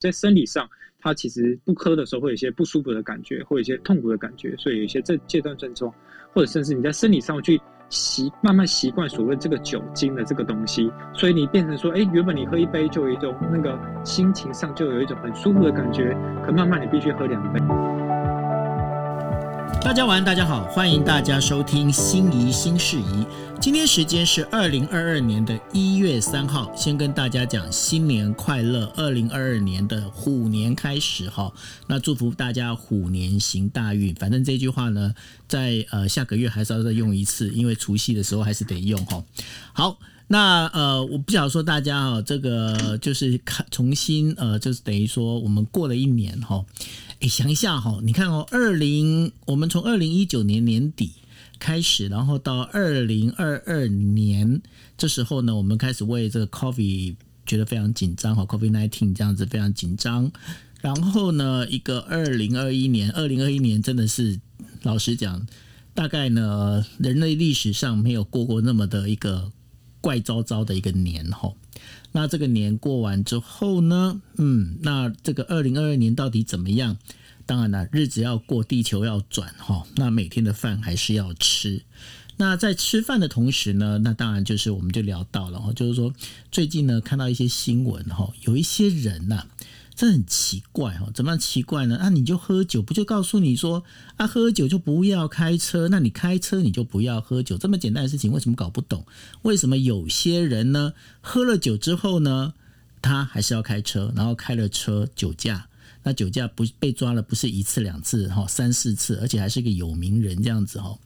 在生理上，它其实不喝的时候会有一些不舒服的感觉，会有一些痛苦的感觉，所以有一些这戒断症状，或者甚至你在生理上去习慢慢习惯所谓这个酒精的这个东西，所以你变成说，哎，原本你喝一杯就有一种那个心情上就有一种很舒服的感觉，可慢慢你必须喝两杯。大家晚，大家好，欢迎大家收听心怡新事宜。今天时间是二零二二年的一月三号，先跟大家讲新年快乐，二零二二年的虎年开始哈。那祝福大家虎年行大运。反正这句话呢，在呃下个月还是要再用一次，因为除夕的时候还是得用哈。好，那呃我不想说大家哈，这个就是看重新呃，就是等于说我们过了一年哈。哎，想一下哈，你看哦，二零我们从二零一九年年底开始，然后到二零二二年这时候呢，我们开始为这个 COVID 觉得非常紧张哈，COVID nineteen 这样子非常紧张。然后呢，一个二零二一年，二零二一年真的是老实讲，大概呢人类历史上没有过过那么的一个怪糟糟的一个年哈。那这个年过完之后呢，嗯，那这个二零二二年到底怎么样？当然了，日子要过，地球要转哈。那每天的饭还是要吃。那在吃饭的同时呢，那当然就是我们就聊到了哈，就是说最近呢看到一些新闻哈，有一些人呐。这很奇怪哦，怎么样奇怪呢？啊，你就喝酒，不就告诉你说啊，喝酒就不要开车？那你开车你就不要喝酒，这么简单的事情，为什么搞不懂？为什么有些人呢，喝了酒之后呢，他还是要开车，然后开了车酒驾？那酒驾不被抓了，不是一次两次哈，三四次，而且还是个有名人这样子哈。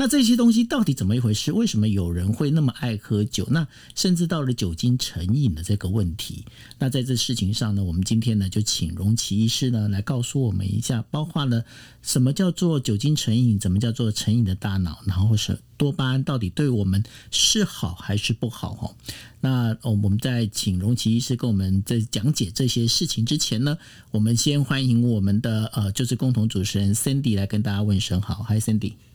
那这些东西到底怎么一回事？为什么有人会那么爱喝酒？那甚至到了酒精成瘾的这个问题？那在这事情上呢，我们今天呢就请荣奇医师呢来告诉我们一下，包括了什么叫做酒精成瘾，怎么叫做成瘾的大脑，然后是多巴胺到底对我们是好还是不好？哈。那，我们在请荣奇医师跟我们在讲解这些事情之前呢，我们先欢迎我们的呃，就是共同主持人 Cindy 来跟大家问声好。Hi Sandy。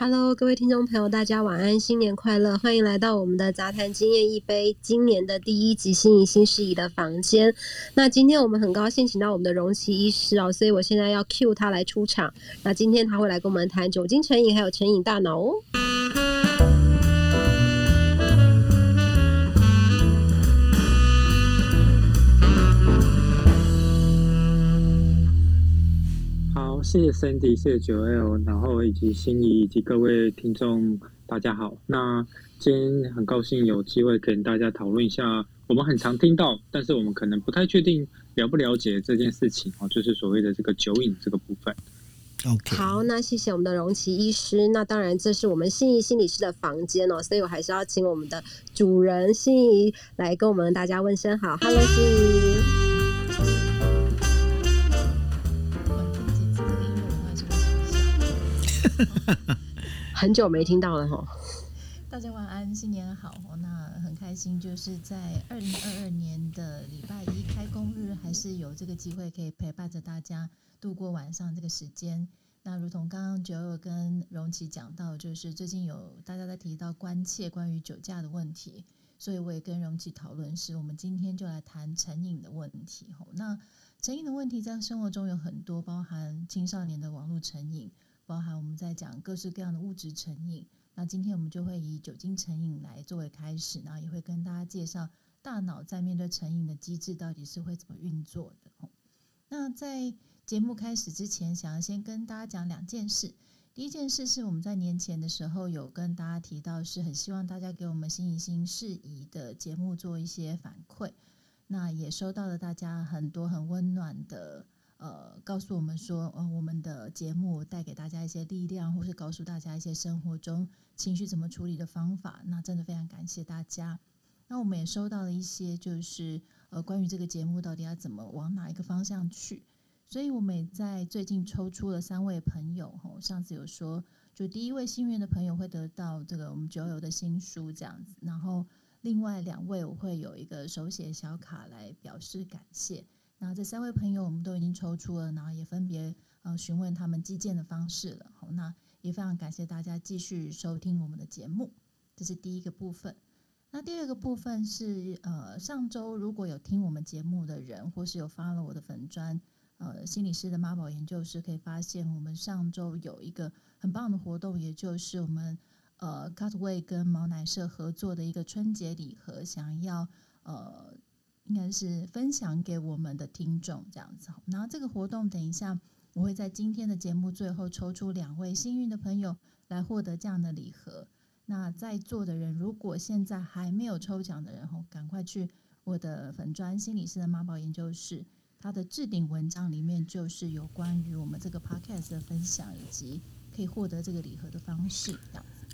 Hello，各位听众朋友，大家晚安，新年快乐！欢迎来到我们的杂谈经验一杯今年的第一集心怡新事宜的房间。那今天我们很高兴请到我们的荣奇医师哦，所以我现在要 cue 他来出场。那今天他会来跟我们谈酒精成瘾还有成瘾大脑哦。谢谢 Sandy，谢谢九 L，然后以及心仪以及各位听众，大家好。那今天很高兴有机会跟大家讨论一下，我们很常听到，但是我们可能不太确定了不了解这件事情哦，就是所谓的这个酒瘾这个部分。OK，好，那谢谢我们的荣奇医师。那当然，这是我们心仪心理师的房间哦，所以我还是要请我们的主人心仪来跟我们大家问声好。Hello，心怡。很久没听到了哈，大家晚安，新年好。那很开心，就是在二零二二年的礼拜一开工日，还是有这个机会可以陪伴着大家度过晚上这个时间。那如同刚刚九二跟荣奇讲到，就是最近有大家在提到关切关于酒驾的问题，所以我也跟荣奇讨论，是我们今天就来谈成瘾的问题。吼那成瘾的问题在生活中有很多，包含青少年的网络成瘾。包含我们在讲各式各样的物质成瘾，那今天我们就会以酒精成瘾来作为开始，然后也会跟大家介绍大脑在面对成瘾的机制到底是会怎么运作的。那在节目开始之前，想要先跟大家讲两件事。第一件事是我们在年前的时候有跟大家提到，是很希望大家给我们心怡新事宜的节目做一些反馈，那也收到了大家很多很温暖的。呃，告诉我们说，呃，我们的节目带给大家一些力量，或是告诉大家一些生活中情绪怎么处理的方法，那真的非常感谢大家。那我们也收到了一些，就是呃，关于这个节目到底要怎么往哪一个方向去，所以我们也在最近抽出了三位朋友，吼，上次有说，就第一位幸运的朋友会得到这个我们酒友的新书这样子，然后另外两位我会有一个手写小卡来表示感谢。那这三位朋友我们都已经抽出了，然后也分别呃询问他们寄件的方式了。好，那也非常感谢大家继续收听我们的节目，这是第一个部分。那第二个部分是，呃，上周如果有听我们节目的人，或是有发了我的粉专，呃，心理师的妈宝研究室，可以发现我们上周有一个很棒的活动，也就是我们呃 Cutway 跟毛奶社合作的一个春节礼盒，想要呃，应该是分享给我们的听众这样子。然后这个活动，等一下我会在今天的节目最后抽出两位幸运的朋友来获得这样的礼盒。那在座的人，如果现在还没有抽奖的人，吼，赶快去我的粉专心理师的妈宝研究室，它的置顶文章里面就是有关于我们这个 podcast 的分享，以及可以获得这个礼盒的方式。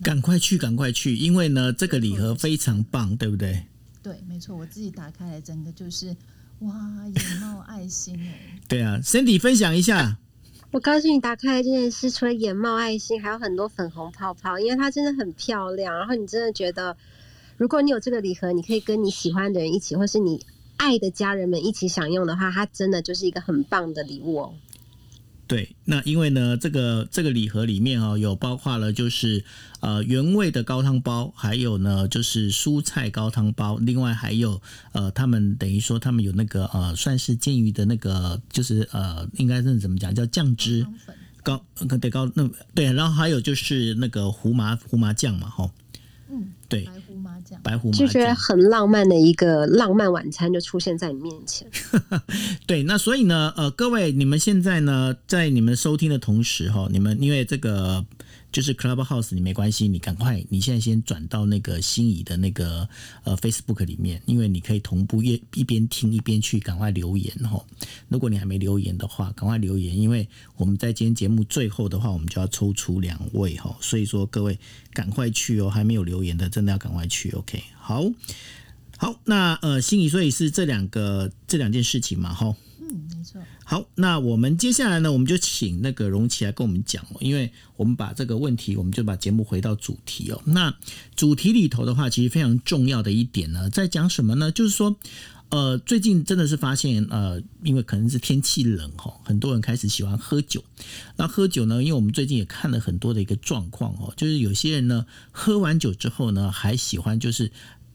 赶快去，赶快去，因为呢，这个礼盒非常棒，对不对？对，没错，我自己打开来，整个就是哇，眼冒爱心哎。对啊，Cindy 分享一下。我告诉你，打开这件事，除了眼冒爱心，还有很多粉红泡泡，因为它真的很漂亮。然后你真的觉得，如果你有这个礼盒，你可以跟你喜欢的人一起，或是你爱的家人们一起享用的话，它真的就是一个很棒的礼物哦。对，那因为呢，这个这个礼盒里面哦，有包括了就是呃原味的高汤包，还有呢就是蔬菜高汤包，另外还有呃他们等于说他们有那个呃算是煎鱼的那个，就是呃应该是怎么讲叫酱汁高对高那对，然后还有就是那个胡麻胡麻酱嘛，吼，嗯，对。白胡麻就觉得很浪漫的一个浪漫晚餐就出现在你面前。对，那所以呢，呃，各位，你们现在呢，在你们收听的同时哈，你们因为这个。就是 Clubhouse，你没关系，你赶快，你现在先转到那个心仪的那个呃 Facebook 里面，因为你可以同步一一边听一边去赶快留言哈。如果你还没留言的话，赶快留言，因为我们在今天节目最后的话，我们就要抽出两位哈。所以说各位赶快去哦，还没有留言的真的要赶快去。OK，好，好，那呃心仪，所以是这两个这两件事情嘛哈。嗯，没错。好，那我们接下来呢，我们就请那个容琪来跟我们讲哦，因为我们把这个问题，我们就把节目回到主题哦。那主题里头的话，其实非常重要的一点呢，在讲什么呢？就是说，呃，最近真的是发现，呃，因为可能是天气冷哈，很多人开始喜欢喝酒。那喝酒呢，因为我们最近也看了很多的一个状况哦，就是有些人呢，喝完酒之后呢，还喜欢就是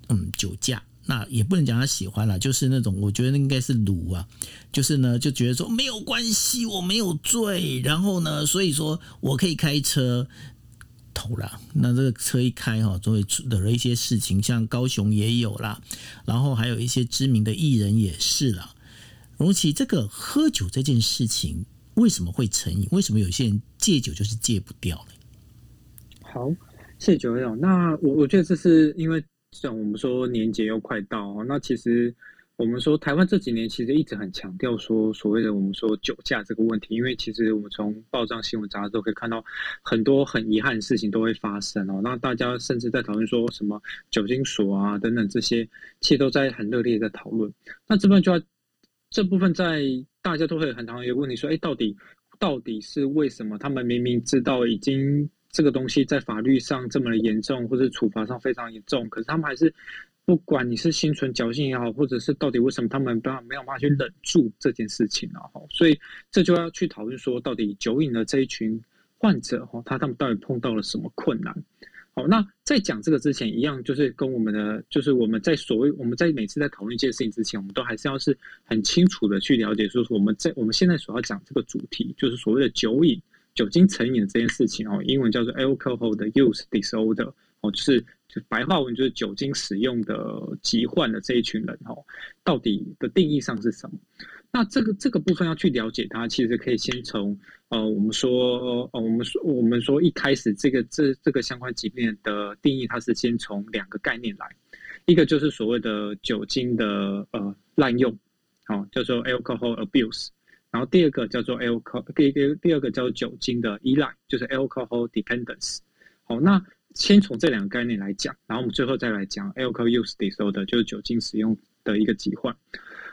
嗯酒驾。那也不能讲他喜欢了，就是那种我觉得应该是鲁啊，就是呢就觉得说没有关系，我没有醉，然后呢，所以说我可以开车偷了。那这个车一开哈，就会惹了一些事情，像高雄也有啦，然后还有一些知名的艺人也是啦。尤其，这个喝酒这件事情为什么会成瘾？为什么有些人戒酒就是戒不掉呢？好，谢谢九友。那我我觉得这是因为。像我们说年节又快到，那其实我们说台湾这几年其实一直很强调说所谓的我们说酒驾这个问题，因为其实我们从报章新闻杂志都可以看到很多很遗憾的事情都会发生哦。那大家甚至在讨论说什么酒精锁啊等等这些，其实都在很热烈的讨论。那这部分就要这部分在大家都会很常有一个问题说，哎，到底到底是为什么他们明明知道已经。这个东西在法律上这么的严重，或者处罚上非常严重，可是他们还是不管你是心存侥幸也好，或者是到底为什么他们没办没有办法去忍住这件事情啊？所以这就要去讨论说，到底酒瘾的这一群患者哈，他他们到底碰到了什么困难？好，那在讲这个之前，一样就是跟我们的，就是我们在所谓我们在每次在讨论一件事情之前，我们都还是要是很清楚的去了解，说我们在我们现在所要讲这个主题，就是所谓的酒瘾。酒精成瘾的这件事情哦，英文叫做 alcohol use disorder 哦，就是就白话文就是酒精使用的疾患的这一群人哦，到底的定义上是什么？那这个这个部分要去了解它，其实可以先从呃，我们说呃，我们说我们说一开始这个这这个相关疾病的定义，它是先从两个概念来，一个就是所谓的酒精的呃滥用，好，叫做 alcohol abuse。然后第二个叫做 alcohol，第一个第二个叫做酒精的依赖，就是 alcohol dependence。好，那先从这两个概念来讲，然后我们最后再来讲 alcohol use disorder，就是酒精使用的一个疾患。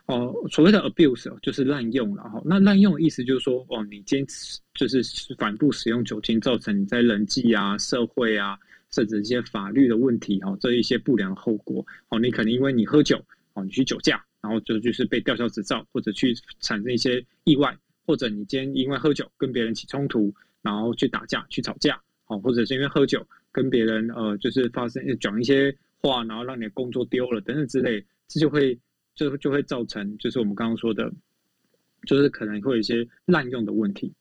哦，所谓的 abuse 就是滥用了哈。那滥用的意思就是说，哦，你坚持就是反复使用酒精，造成你在人际啊、社会啊，甚至一些法律的问题哈，这一些不良后果。哦，你可能因为你喝酒，哦，你去酒驾。然后就就是被吊销执照，或者去产生一些意外，或者你今天因为喝酒跟别人起冲突，然后去打架、去吵架，好，或者是因为喝酒跟别人呃就是发生讲一些话，然后让你的工作丢了等等之类，这就会就就会造成就是我们刚刚说的，就是可能会有一些滥用的问题。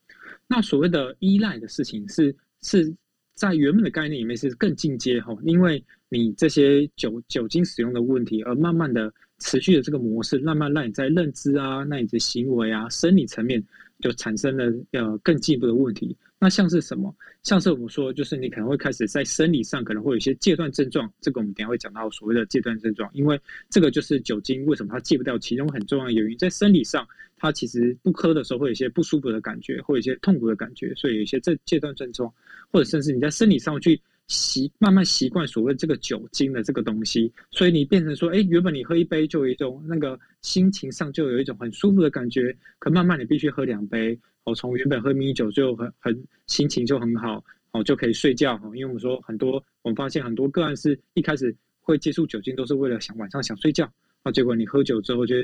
那所谓的依赖的事情是是在原本的概念里面是更进阶哈，因为你这些酒酒精使用的问题，而慢慢的持续的这个模式，慢慢让你在认知啊，那你的行为啊，生理层面就产生了呃更进一步的问题。那像是什么？像是我们说，就是你可能会开始在生理上可能会有一些戒断症状，这个我们等下会讲到所谓的戒断症状，因为这个就是酒精为什么它戒不掉，其中很重要的原因，在生理上它其实不喝的时候会有一些不舒服的感觉，会有一些痛苦的感觉，所以有一些这戒断症状，或者甚至你在生理上去习慢慢习惯所谓这个酒精的这个东西，所以你变成说，哎，原本你喝一杯就有一种那个心情上就有一种很舒服的感觉，可慢慢你必须喝两杯。哦从原本喝米酒就很很心情就很好，哦就可以睡觉，哦因为我们说很多，我们发现很多个案是一开始会接触酒精都是为了想晚上想睡觉，啊结果你喝酒之后就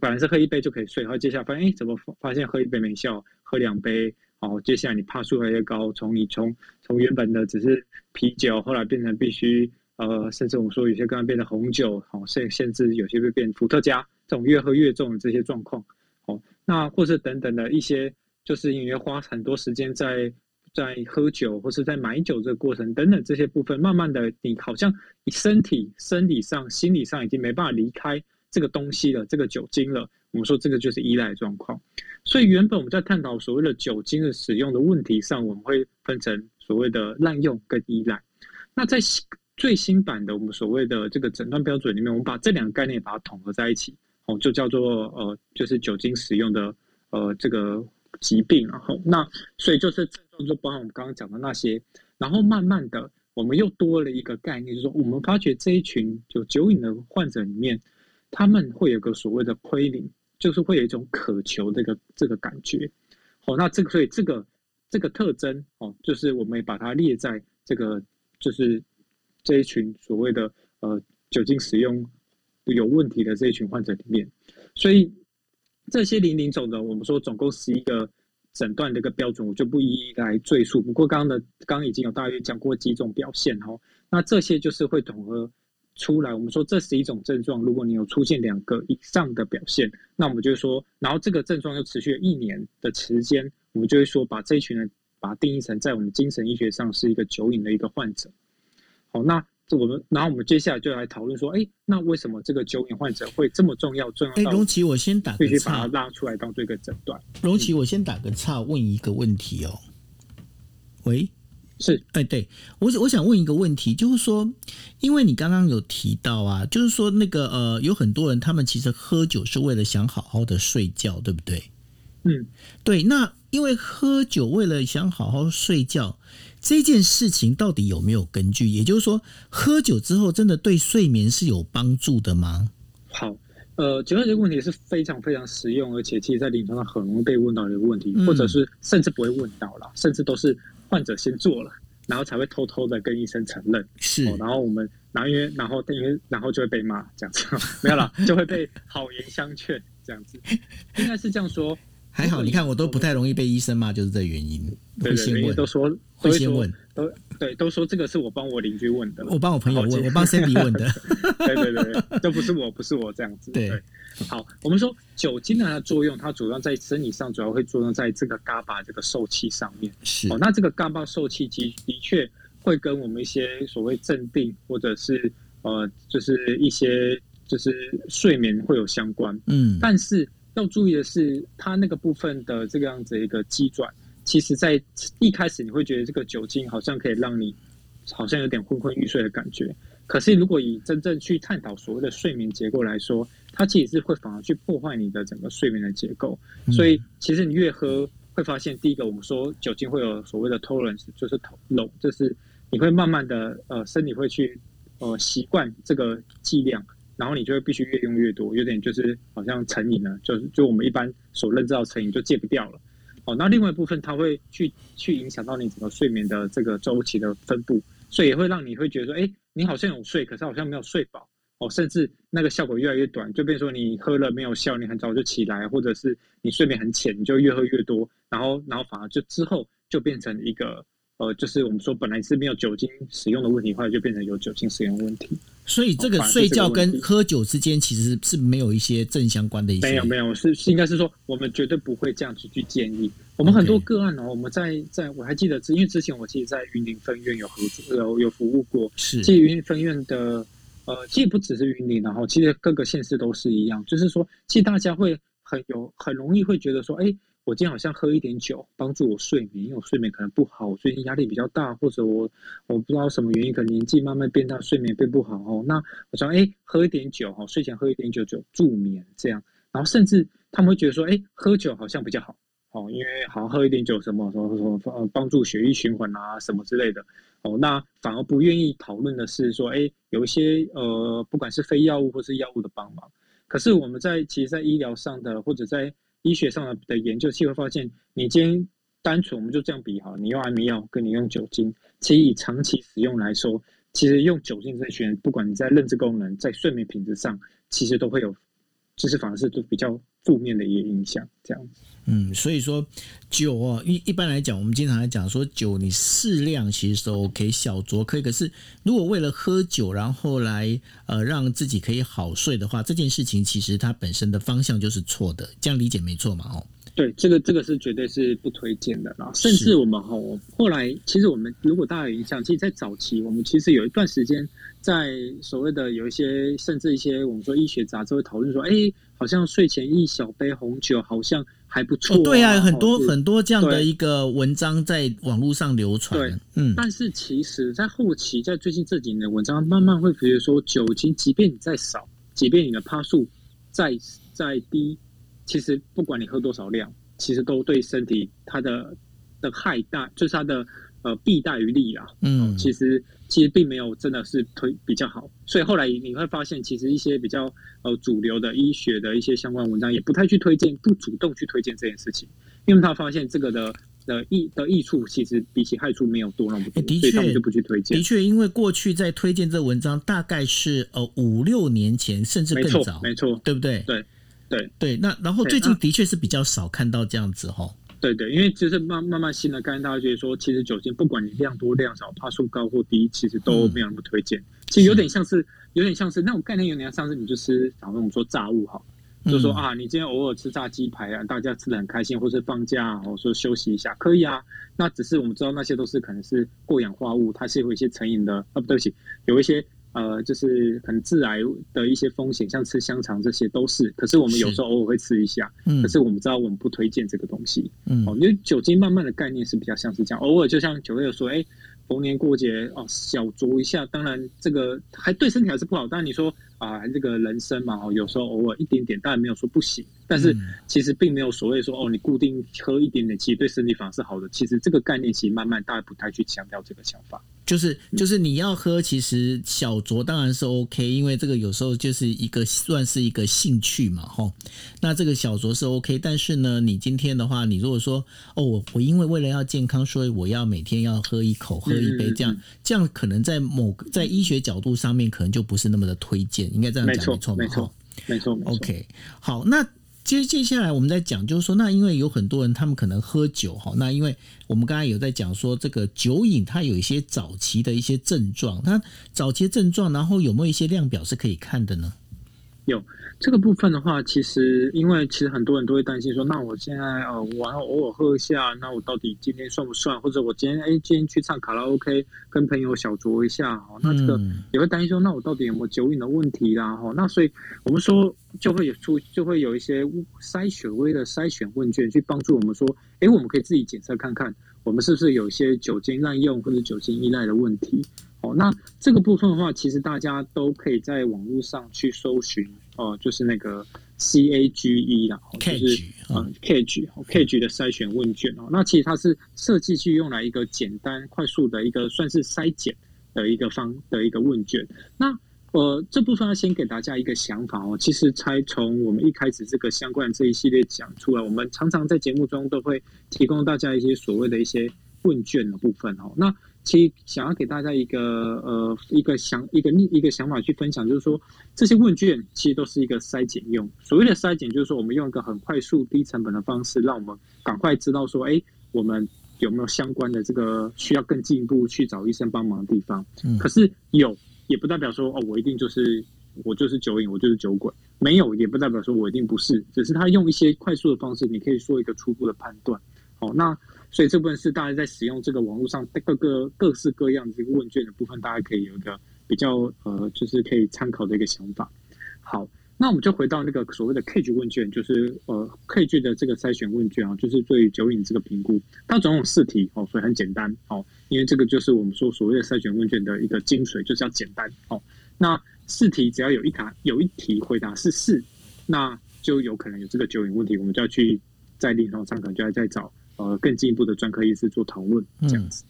本来是喝一杯就可以睡，然后接下来发现哎怎么发现喝一杯没效，喝两杯，哦接下来你怕数越来越高，从你从从原本的只是啤酒，后来变成必须呃甚至我们说有些个案变成红酒，哦甚甚至有些会变伏特加，这种越喝越重的这些状况，哦那或是等等的一些。就是因为花很多时间在在喝酒，或是在买酒这个过程等等这些部分，慢慢的你好像你身体生理上、心理上已经没办法离开这个东西了，这个酒精了。我们说这个就是依赖状况。所以原本我们在探讨所谓的酒精的使用的问题上，我们会分成所谓的滥用跟依赖。那在最新版的我们所谓的这个诊断标准里面，我们把这两个概念把它统合在一起，哦，就叫做呃，就是酒精使用的呃这个。疾病，然后那所以就是症状就包含我们刚刚讲的那些，然后慢慢的我们又多了一个概念，就是说我们发觉这一群就酒瘾的患者里面，他们会有个所谓的 craving，就是会有一种渴求这个这个感觉。好，那这个所以这个这个特征哦，就是我们也把它列在这个就是这一群所谓的呃酒精使用有问题的这一群患者里面，所以。这些零零总的，我们说总共十一个诊断的一个标准，我就不一一来赘述。不过刚刚的刚刚已经有大约讲过几种表现哈，那这些就是会统合出来。我们说这十一种症状，如果你有出现两个以上的表现，那我们就会说，然后这个症状又持续了一年的时间，我们就会说把这一群人把它定义成在我们精神医学上是一个酒瘾的一个患者。好，那。我们，然后我们接下来就来讨论说，哎，那为什么这个酒瘾患者会这么重要？重要？哎，荣奇，我先打个岔，必须把它拉出来当做一个诊断。荣奇，我先打个岔，问一个问题哦。喂，是，哎，对我，我想问一个问题，就是说，因为你刚刚有提到啊，就是说那个呃，有很多人他们其实喝酒是为了想好好的睡觉，对不对？嗯，对。那因为喝酒为了想好好睡觉。这件事情到底有没有根据？也就是说，喝酒之后真的对睡眠是有帮助的吗？好，呃，觉得这个问题是非常非常实用，而且其实在临床上很容易被问到的一个问题，嗯、或者是甚至不会问到了，甚至都是患者先做了，然后才会偷偷的跟医生承认。是、哦，然后我们，然后因为，然后因为，然后就会被骂这样子，没有了，就会被好言相劝这样子，应该是这样说。还好，你看我都不太容易被医生骂，就是这原因。对对对，都说会先问，都对，都说这个是我帮我邻居问的，我帮我朋友问，我帮 Cindy 问的。对对对，都不是我，不是我这样子。对，好，我们说酒精的它的作用，它主要在生理上，主要会作用在这个 GABA 这个受气上面。是哦，那这个 GABA 受气的的确会跟我们一些所谓镇定，或者是呃，就是一些就是睡眠会有相关。嗯，但是。要注意的是，它那个部分的这个样子一个机转，其实在一开始你会觉得这个酒精好像可以让你好像有点昏昏欲睡的感觉。可是如果以真正去探讨所谓的睡眠结构来说，它其实是会反而去破坏你的整个睡眠的结构。所以其实你越喝，会发现第一个我们说酒精会有所谓的 tolerance，就是头脑，就是你会慢慢的呃身体会去呃习惯这个剂量。然后你就会必须越用越多，有点就是好像成瘾了，就是就我们一般所认知到成瘾就戒不掉了。哦，那另外一部分它会去去影响到你整个睡眠的这个周期的分布，所以也会让你会觉得说，哎，你好像有睡，可是好像没有睡饱。哦，甚至那个效果越来越短，就变成说你喝了没有效，你很早就起来，或者是你睡眠很浅，你就越喝越多，然后然后反而就之后就变成一个呃，就是我们说本来是没有酒精使用的问题，后来就变成有酒精使用问题。所以这个睡觉跟喝酒之间其实是没有一些正相关的一些。没有没有，是应该是说我们绝对不会这样子去建议。我们很多个案哦.我们在在我还记得，因为之前我其实在云林分院有合作，有有服务过。是，其实云林分院的呃，其实不只是云林，然后其实各个县市都是一样，就是说，其实大家会很有很容易会觉得说，哎。我今天好像喝一点酒，帮助我睡眠，因为我睡眠可能不好，我最近压力比较大，或者我我不知道什么原因，可能年纪慢慢变大，睡眠变不好哦。那我想，哎，喝一点酒哈，睡前喝一点酒就助眠这样，然后甚至他们会觉得说，哎，喝酒好像比较好哦，因为好像喝一点酒什么什么什么呃帮助血液循环啊什么之类的。哦，那反而不愿意讨论的是说，哎，有一些呃不管是非药物或是药物的帮忙，可是我们在其实，在医疗上的或者在医学上的的研究，其实会发现，你今天单纯我们就这样比哈，你用安眠药跟你用酒精，其实以长期使用来说，其实用酒精这些，不管你在认知功能、在睡眠品质上，其实都会有，就是反而是都比较负面的一个影响，这样子。嗯，所以说酒哦，一一般来讲，我们经常来讲说酒，你适量其实都 OK，小酌可以。可是如果为了喝酒，然后来呃让自己可以好睡的话，这件事情其实它本身的方向就是错的，这样理解没错嘛？哦，对，这个这个是绝对是不推荐的啦。甚至我们吼后来，其实我们如果大家有印象，其实，在早期我们其实有一段时间，在所谓的有一些甚至一些我们说医学杂志会讨论说，哎，好像睡前一小杯红酒，好像。还不错、啊哦，对啊，很多很多这样的一个文章在网络上流传。对，嗯，但是其实，在后期，在最近这几年的文章，慢慢会觉得说，酒精，即便你再少，即便你的趴数再再低，其实不管你喝多少量，其实都对身体它的的害大，就是它的。呃，弊大于利啊，嗯，其实其实并没有真的是推比较好，所以后来你会发现，其实一些比较呃主流的医学的一些相关文章也不太去推荐，不主动去推荐这件事情，因为他发现这个的的益的益处其实比起害处没有多那么多，的确，所以他们就不去推荐。的确，因为过去在推荐这文章大概是呃五六年前，甚至更早，没错，没错，对不对？对对对，那然后最近的确是比较少看到这样子哈。对对，因为就是慢慢慢新的概念，大家觉得说，其实酒精不管你量多量少，趴数高或低，其实都没有那么推荐。嗯、其实有点像是，是有点像是那种概念，有点像是你就吃，假如我们说炸物哈，就说啊，你今天偶尔吃炸鸡排啊，大家吃的很开心，或是放假，或者说休息一下，可以啊。那只是我们知道那些都是可能是过氧化物，它是有一些成瘾的啊，不对不起，有一些。呃，就是可能致癌的一些风险，像吃香肠这些都是。可是我们有时候偶尔会吃一下，嗯，可是我们知道我们不推荐这个东西，嗯，哦，因为酒精慢慢的概念是比较像是这样，偶尔就像九月说，哎，逢年过节哦，小酌一下，当然这个还对身体还是不好。当然你说啊，这个人生嘛，哦，有时候偶尔一点点，当然没有说不行。但是其实并没有所谓说哦，你固定喝一点点，其实对身体反而是好的。其实这个概念其实慢慢大家不太去强调这个想法。就是就是你要喝，其实小酌当然是 OK，因为这个有时候就是一个算是一个兴趣嘛，吼。那这个小酌是 OK，但是呢，你今天的话，你如果说哦，我我因为为了要健康，所以我要每天要喝一口，喝一杯，这样这样可能在某个在医学角度上面可能就不是那么的推荐，应该这样讲没错，没错，没错，没错。OK，好，那。接接下来我们在讲，就是说，那因为有很多人他们可能喝酒哈，那因为我们刚才有在讲说，这个酒瘾它有一些早期的一些症状，它早期症状，然后有没有一些量表是可以看的呢？有。这个部分的话，其实因为其实很多人都会担心说，那我现在呃，我要偶尔喝一下，那我到底今天算不算？或者我今天哎，今天去唱卡拉 OK，跟朋友小酌一下哈，那这个也会担心说，那我到底有没有酒瘾的问题啦？哈，那所以我们说就会有出，就会有一些筛选微的筛选问卷去帮助我们说，哎，我们可以自己检测看看，我们是不是有一些酒精滥用或者酒精依赖的问题。哦，那这个部分的话，其实大家都可以在网络上去搜寻哦，就是那个 CAGE 啦，就是嗯 CAGE CAGE 的筛选问卷哦。那其实它是设计去用来一个简单快速的一个算是筛检的一个方的一个问卷。那呃这部分要先给大家一个想法哦，其实才从我们一开始这个相关这一系列讲出来，我们常常在节目中都会提供大家一些所谓的一些问卷的部分哦。那其实想要给大家一个呃一个想一个一个想法去分享，就是说这些问卷其实都是一个筛检用。所谓的筛检，就是说我们用一个很快速、低成本的方式，让我们赶快知道说，哎，我们有没有相关的这个需要更进一步去找医生帮忙的地方。嗯，可是有也不代表说哦，我一定就是我就是酒瘾，我就是酒鬼。没有也不代表说我一定不是，只是他用一些快速的方式，你可以做一个初步的判断。好，那所以这部分是大家在使用这个网络上各个各式各样的这个问卷的部分，大家可以有一个比较呃，就是可以参考的一个想法。好，那我们就回到那个所谓的 Cage 问卷，就是呃 Cage 的这个筛选问卷啊，就是对于酒瘾这个评估，它总共有四题哦，所以很简单哦，因为这个就是我们说所谓的筛选问卷的一个精髓，就是要简单哦。那四题只要有一答有一题回答是是，那就有可能有这个酒瘾问题，我们就要去在临床上可能就要再找呃更进一步的专科医师做讨论这样子。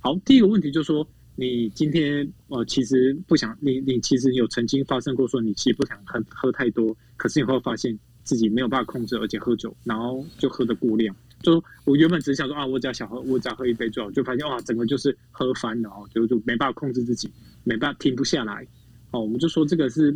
好，第一个问题就是说，你今天呃其实不想你你其实有曾经发生过说你其实不想喝喝太多，可是你会发现自己没有办法控制，而且喝酒然后就喝的过量。就我原本只是想说啊，我只要想喝，我只要喝一杯就好，就发现哇，整个就是喝翻了哦，就就没办法控制自己，没办法停不下来。哦，我们就说这个是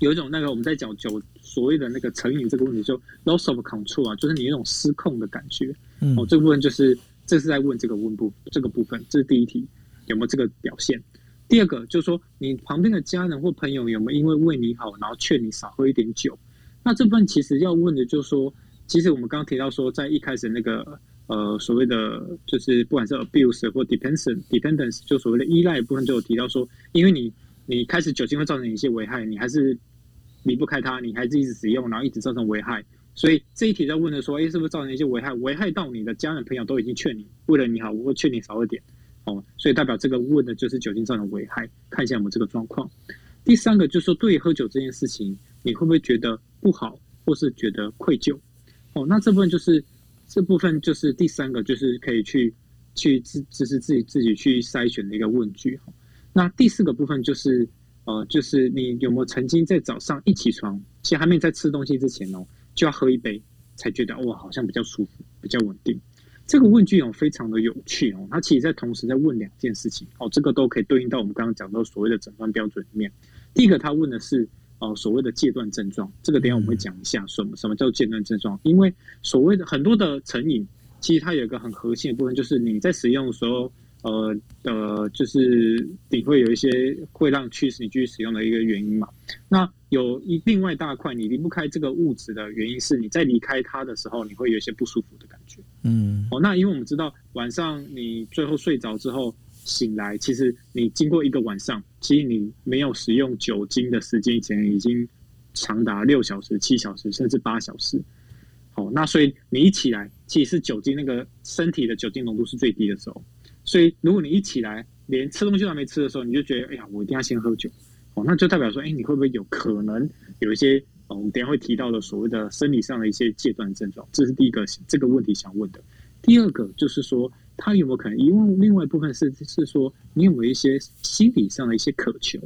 有一种那个我们在讲酒所谓的那个成瘾这个问题，就 loss of control 啊，就是你那种失控的感觉。哦，这部分就是这是在问这个问部这个部分，这是第一题有没有这个表现？第二个就是说你旁边的家人或朋友有没有因为为你好，然后劝你少喝一点酒？那这部分其实要问的就是说，其实我们刚刚提到说，在一开始那个呃所谓的就是不管是 abuse 或 dependence dependence 就所谓的依赖部分，就有提到说，因为你。你开始酒精会造成一些危害，你还是离不开它，你还是一直使用，然后一直造成危害。所以这一题在问的说，哎，是不是造成一些危害？危害到你的家人朋友都已经劝你，为了你好，我会劝你少一点。哦，所以代表这个问的就是酒精造成危害，看一下我们这个状况。第三个就是说，对于喝酒这件事情，你会不会觉得不好，或是觉得愧疚？哦，那这部分就是这部分就是第三个，就是可以去去自就是自己自己去筛选的一个问句。那第四个部分就是，呃，就是你有没有曾经在早上一起床，其实还没在吃东西之前哦，就要喝一杯，才觉得哇，好像比较舒服，比较稳定。这个问句哦，非常的有趣哦，它其实在同时在问两件事情哦，这个都可以对应到我们刚刚讲到所谓的诊断标准里面。第一个，他问的是哦所谓的戒断症状，这个等一下我们会讲一下什么什么叫戒断症状，因为所谓的很多的成瘾，其实它有一个很核心的部分，就是你在使用的时候。呃呃，就是你会有一些会让驱使你继续使用的一个原因嘛。那有一另外一大块，你离不开这个物质的原因是，你在离开它的时候，你会有一些不舒服的感觉。嗯，哦，那因为我们知道晚上你最后睡着之后醒来，其实你经过一个晚上，其实你没有使用酒精的时间以前已经长达六小时、七小时甚至八小时。好，那所以你一起来，其实是酒精那个身体的酒精浓度是最低的时候。所以，如果你一起来，连吃东西都还没吃的时候，你就觉得，哎呀，我一定要先喝酒，哦，那就代表说，哎，你会不会有可能有一些，哦，我们等下会提到的所谓的生理上的一些戒断症状？这是第一个这个问题想问的。第二个就是说，他有没有可能？因为另外一部分是是说，你有没有一些心理上的一些渴求？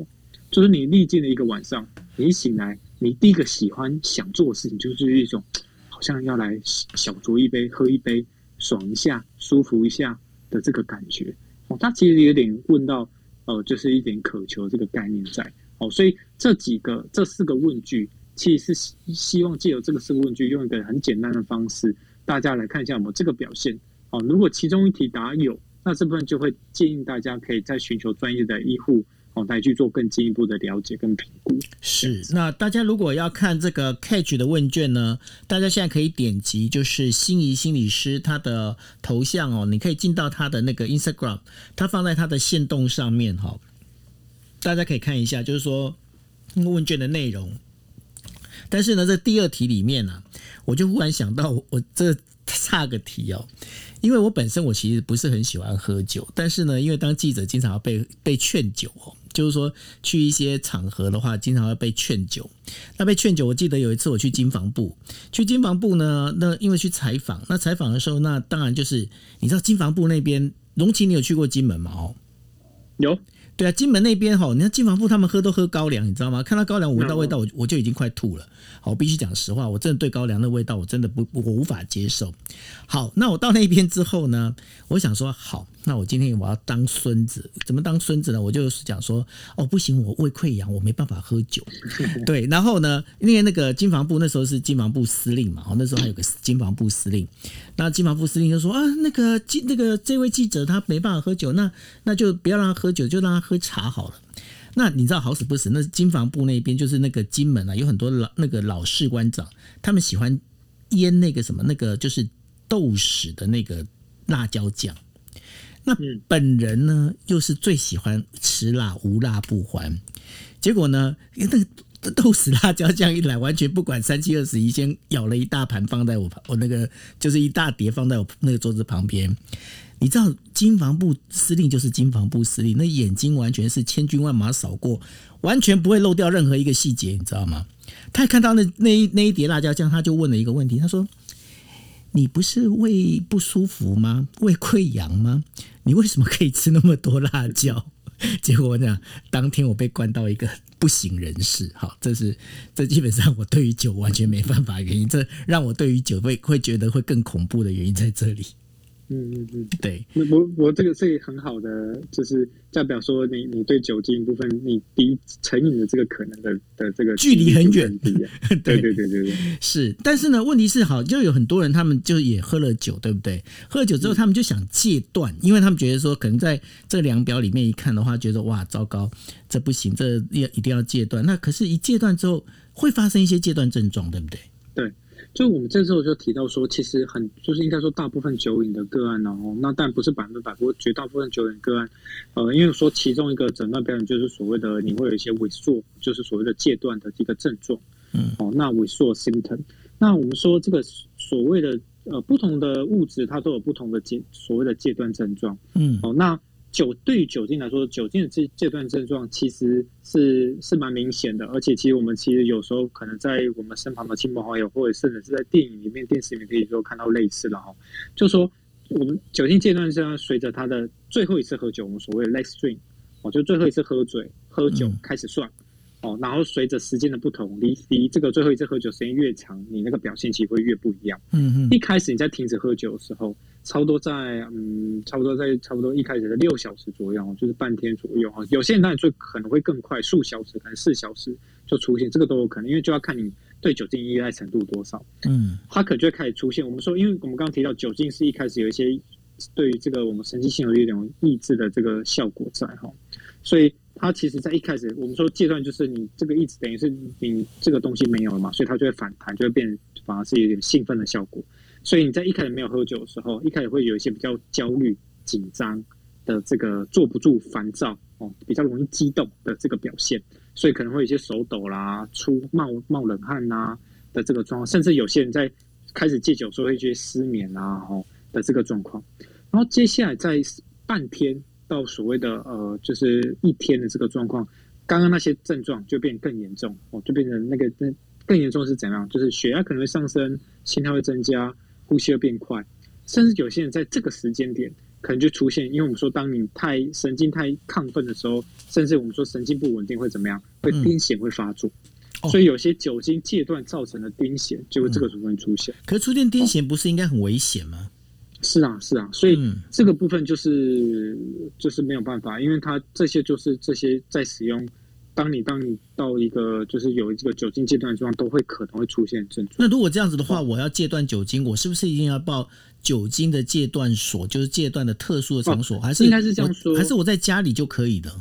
就是你历经了一个晚上，你醒来，你第一个喜欢想做的事情，就是一种好像要来小酌一杯，喝一杯，爽一下，舒服一下。的这个感觉哦，他其实有点问到，呃，就是一点渴求这个概念在哦，所以这几个这四个问句，其实是希望借由这个四个问句，用一个很简单的方式，大家来看一下我们这个表现哦。如果其中一题答有，那这部分就会建议大家可以再寻求专业的医护。来去做更进一步的了解跟评估。是，那大家如果要看这个 Cage 的问卷呢，大家现在可以点击就是心仪心理师他的头像哦，你可以进到他的那个 Instagram，他放在他的线动上面哈，大家可以看一下，就是说问卷的内容。但是呢，在第二题里面呢、啊，我就忽然想到，我这差个题哦。因为我本身我其实不是很喜欢喝酒，但是呢，因为当记者经常要被被劝酒哦，就是说去一些场合的话，经常要被劝酒。那被劝酒，我记得有一次我去金房部，去金房部呢，那因为去采访，那采访的时候，那当然就是你知道金房部那边，容齐你有去过金门吗？哦，有。对啊，金门那边哈，你看金防部他们喝都喝高粱，你知道吗？看到高粱，我闻到味道，我我就已经快吐了。好，我必须讲实话，我真的对高粱的味道，我真的不我无法接受。好，那我到那边之后呢，我想说，好，那我今天我要当孙子，怎么当孙子呢？我就是讲说，哦，不行，我胃溃疡，我没办法喝酒。对，然后呢，因为那个金防部那时候是金防部司令嘛，哦，那时候还有个金防部司令，那金防部司令就说啊，那个记那个这位记者他没办法喝酒，那那就不要让他喝酒，就让他。喝茶好了，那你知道好死不死，那金防部那边就是那个金门啊，有很多老那个老士官长，他们喜欢腌那个什么那个就是豆豉的那个辣椒酱。那本人呢又是最喜欢吃辣，无辣不欢。结果呢，那个豆豉辣椒酱一来，完全不管三七二十一，先舀了一大盘放在我我那个就是一大碟放在我那个桌子旁边。你知道金防部司令就是金防部司令，那眼睛完全是千军万马扫过，完全不会漏掉任何一个细节，你知道吗？他看到那那一那一碟辣椒酱，他就问了一个问题，他说：“你不是胃不舒服吗？胃溃疡吗？你为什么可以吃那么多辣椒？” 结果我讲，当天我被关到一个不省人事。好，这是这基本上我对于酒完全没办法原因，这让我对于酒会会觉得会更恐怖的原因在这里。嗯嗯嗯，对，那我我这个是很好的，就是代表说你你对酒精部分，你离成瘾的这个可能的的这个距离很远，对对对对对，是。但是呢，问题是好，就有很多人他们就也喝了酒，对不对？喝了酒之后，他们就想戒断，因为他们觉得说，可能在这个量表里面一看的话，觉得哇，糟糕，这不行，这要一定要戒断。那可是，一戒断之后会发生一些戒断症状，对不对？对。就我们这时候就提到说，其实很就是应该说大部分酒瘾的个案，然后那但不是百分之百，不过绝大部分酒瘾个案，呃，因为说其中一个诊断标准就是所谓的你会有一些萎缩，就是所谓的戒断的一个症状，嗯，哦，那萎缩 symptom，那我们说这个所谓的呃不同的物质，它都有不同的戒所谓的戒断症状，嗯，哦，那。酒对于酒精来说，酒精的这这段症状其实是是蛮明显的，而且其实我们其实有时候可能在我们身旁的亲朋好友，或者甚至是在电影里面、电视里面可以说看到类似的哈，就说我们酒精戒断是要随着他的最后一次喝酒，我们所谓的 last drink，哦，就最后一次喝醉喝酒开始算，哦，然后随着时间的不同，离离这个最后一次喝酒时间越长，你那个表现其实会越不一样。嗯嗯，一开始你在停止喝酒的时候。差不多在嗯，差不多在差不多一开始的六小时左右，就是半天左右啊。有些人当然就可能会更快，数小时可能四小时就出现，这个都有可能，因为就要看你对酒精依赖程度多少。嗯，它可能就会开始出现。我们说，因为我们刚刚提到酒精是一开始有一些对于这个我们神经系统有一种抑制的这个效果在哈，所以它其实在一开始我们说阶段就是你这个一直等于是你这个东西没有了嘛，所以它就会反弹，就会变反而是有点兴奋的效果。所以你在一开始没有喝酒的时候，一开始会有一些比较焦虑、紧张的这个坐不住、烦躁哦，比较容易激动的这个表现，所以可能会有一些手抖啦、出冒冒冷汗呐、的这个状况，甚至有些人在开始戒酒时候会觉得失眠啊哦的这个状况。然后接下来在半天到所谓的呃就是一天的这个状况，刚刚那些症状就变更严重哦，就变成那个那更严重是怎样？就是血压可能会上升，心跳会增加。呼吸会变快，甚至有些人在这个时间点可能就出现，因为我们说，当你太神经太亢奋的时候，甚至我们说神经不稳定会怎么样？会癫痫会发作，嗯、所以有些酒精戒断造成的癫痫就会这个时候出现。可是出现癫痫不是应该很危险吗？哦？是啊，是啊，所以这个部分就是就是没有办法，因为它这些就是这些在使用。当你当你到一个就是有这个酒精戒断的状况，都会可能会出现症状。那如果这样子的话，我要戒断酒精，我是不是一定要报酒精的戒断所，就是戒断的特殊的场所，还是应该是这样说，还是我在家里就可以的？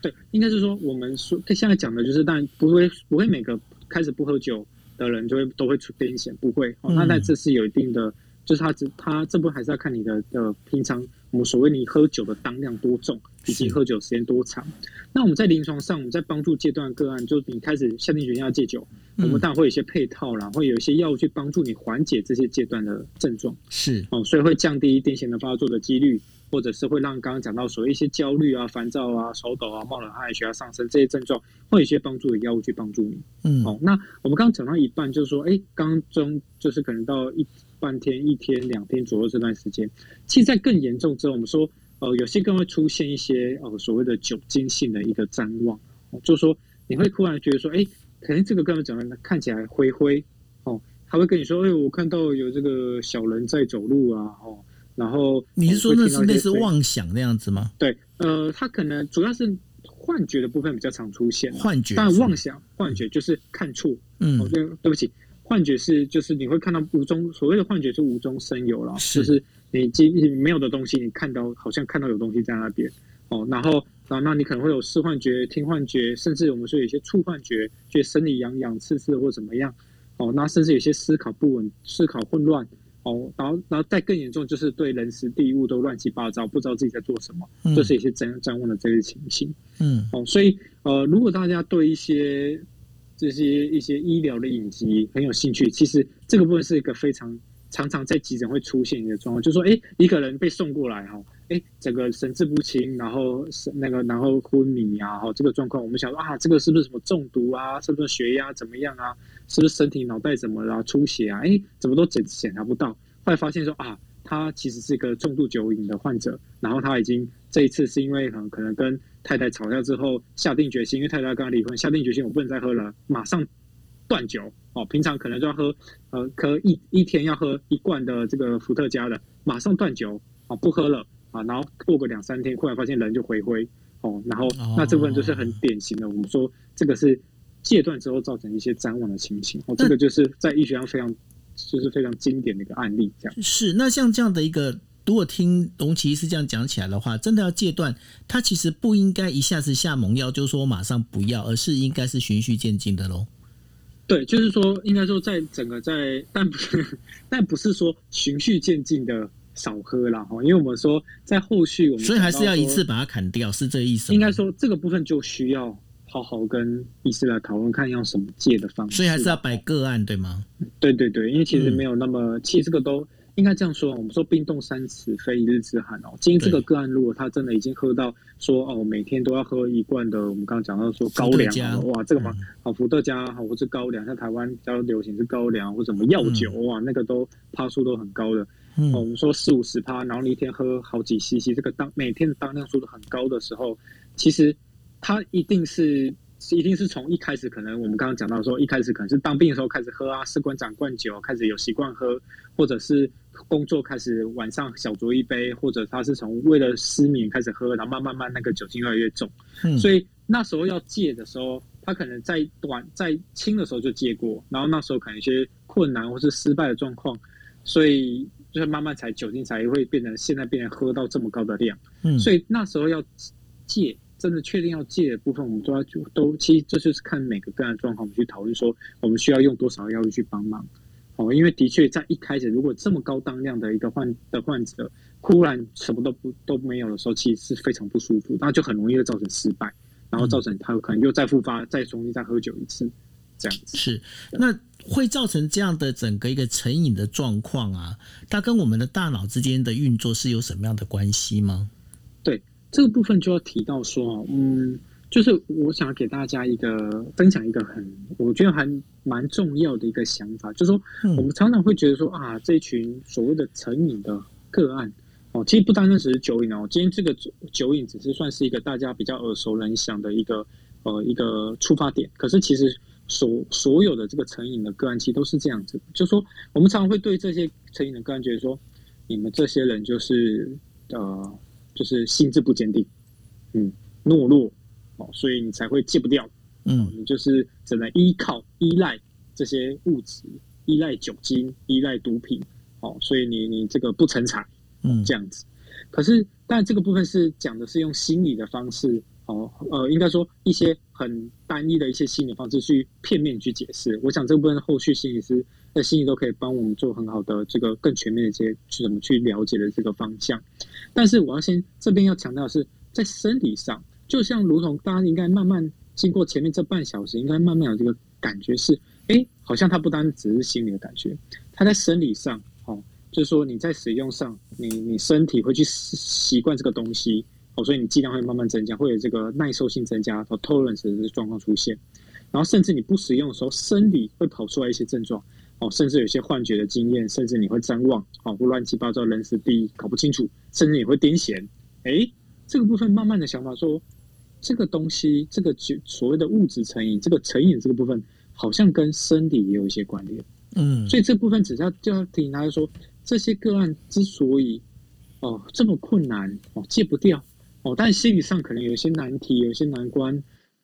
对，应该是说我们说现在讲的就是，但不会不会每个开始不喝酒的人就会都会出癫痫，不会。那但这是有一定的，就是他只他这部分还是要看你的的平常我们所谓你喝酒的当量多重。以及喝酒时间多长？那我们在临床上，我们在帮助戒断个案，就是你开始下定决心要戒酒，嗯、我们当然会有一些配套啦，会有一些药物去帮助你缓解这些戒断的症状。是哦，所以会降低癫痫的发作的几率，或者是会让刚刚讲到所谓一些焦虑啊、烦躁啊、手抖啊、冒冷汗、血压上升这些症状，会有一些帮助的药物去帮助你。嗯，好、哦，那我们刚刚讲到一半，就是说，哎，刚中就是可能到一半天、一天、两天左右这段时间，其实，在更严重之后，我们说。呃，有些更会出现一些呃所谓的酒精性的一个谵妄，哦，就是说你会突然觉得说，哎，可能这个哥们怎么看起来灰灰哦，他会跟你说，哎，我看到有这个小人在走路啊，哦，然后你是说那是类似妄想那样子吗？对，呃，他可能主要是幻觉的部分比较常出现，幻觉，但妄想幻觉就是看错，嗯，哦，对，对不起。幻觉是，就是你会看到无中所谓的幻觉是无中生有了，就是你既没有的东西，你看到好像看到有东西在那边。哦，然后然后那你可能会有视幻觉、听幻觉，甚至我们说有些触幻觉，觉得身体痒痒、刺刺或怎么样。哦，那甚至有些思考不稳、思考混乱。哦，然后然后再更严重就是对人事地物都乱七八糟，不知道自己在做什么，嗯、就是一些譫譫妄的这些情形，嗯，哦，所以呃，如果大家对一些这些一些医疗的影集很有兴趣，其实这个部分是一个非常常常在急诊会出现的状况，就是说，哎，一个人被送过来哈，哎，整个神志不清，然后那个，然后昏迷啊，哈，这个状况，我们想说啊，这个是不是什么中毒啊？是不是血压怎么样啊？是不是身体脑袋怎么了？出血啊？哎，怎么都检检查不到，后来发现说啊。他其实是一个重度酒瘾的患者，然后他已经这一次是因为很可能跟太太吵架之后下定决心，因为太太跟他离婚，下定决心我不能再喝了，马上断酒哦。平常可能就要喝呃，可一一天要喝一罐的这个伏特加的，马上断酒啊，不喝了啊，然后过个两三天，忽然发现人就回归哦，然后那这部分就是很典型的，我们说这个是戒断之后造成一些谵妄的情形哦，这个就是在医学上非常。就是非常经典的一个案例，这样是。那像这样的一个，如果听龙奇医师这样讲起来的话，真的要戒断，他其实不应该一下子下猛药，就说马上不要，而是应该是循序渐进的喽。对，就是说，应该说，在整个在，但不是，但不是说循序渐进的少喝了哈，因为我们说在后续我们，所以还是要一次把它砍掉，是这个意思？应该说这个部分就需要。好好跟医师来讨论，看用什么戒的方式，所以还是要摆个案，对吗？对对对，因为其实没有那么，嗯、其实这个都应该这样说。我们说冰冻三尺，非一日之寒哦。今天这个个案，如果他真的已经喝到说哦，每天都要喝一罐的，我们刚刚讲到说高粱，哇，这个嘛，好伏特加，好或是高粱，像台湾比较流行是高粱或什么药酒，哇，那个都趴数都很高的。嗯、我们说四五十趴，然后你一天喝好几 CC，这个当每天的当量数都很高的时候，其实。他一定是，一定是从一开始，可能我们刚刚讲到说，一开始可能是当兵的时候开始喝啊，士官长灌酒，开始有习惯喝，或者是工作开始晚上小酌一杯，或者他是从为了失眠开始喝，然后慢慢慢那个酒精越来越重，嗯，所以那时候要戒的时候，他可能在短在轻的时候就戒过，然后那时候可能一些困难或是失败的状况，所以就是慢慢才酒精才会变成现在变成喝到这么高的量，嗯，所以那时候要戒。真的确定要戒的部分，我们都要就都，其实这就是看每个个案状况，我们去讨论说我们需要用多少药物去帮忙。哦，因为的确在一开始，如果这么高当量的一个患的患者，忽然什么都不都没有的时候，其实是非常不舒服，那就很容易会造成失败，然后造成他有可能又再复发，再重新再喝酒一次，这样子。是，那会造成这样的整个一个成瘾的状况啊，它跟我们的大脑之间的运作是有什么样的关系吗？对。这个部分就要提到说，嗯，就是我想给大家一个分享一个很，我觉得还蛮重要的一个想法，就是说，我们常常会觉得说啊，这群所谓的成瘾的个案哦，其实不单单只是酒瘾哦，今天这个酒瘾只是算是一个大家比较耳熟能详的一个呃一个出发点，可是其实所所有的这个成瘾的个案，其实都是这样子，就是说，我们常常会对这些成瘾的个案觉得说，你们这些人就是呃。就是心智不坚定，嗯，懦弱，哦，所以你才会戒不掉，嗯，你就是只能依靠、依赖这些物质，依赖酒精，依赖毒品，哦，所以你你这个不成才，嗯，这样子。可是，但这个部分是讲的是用心理的方式，哦，呃，应该说一些很单一的一些心理方式去片面去解释。我想这部分后续心理师在心理都可以帮我们做很好的这个更全面的一些去怎么去了解的这个方向。但是我要先这边要强调的是，在生理上，就像如同大家应该慢慢经过前面这半小时，应该慢慢有这个感觉是，哎，好像它不单只是心理的感觉，它在生理上，哦，就是说你在使用上，你你身体会去习惯这个东西，哦，所以你剂量会慢慢增加，会有这个耐受性增加和 tolerance 的状况出现，然后甚至你不使用的时候，生理会跑出来一些症状。哦，甚至有些幻觉的经验，甚至你会譫妄，哦，或乱七八糟，人事地搞不清楚，甚至你会癫痫，哎，这个部分慢慢的想法说，这个东西，这个所谓的物质成瘾，这个成瘾这个部分，好像跟生理也有一些关联。嗯，所以这部分只要就要提醒大家说，这些个案之所以哦这么困难哦戒不掉哦，但心理上可能有一些难题，有一些难关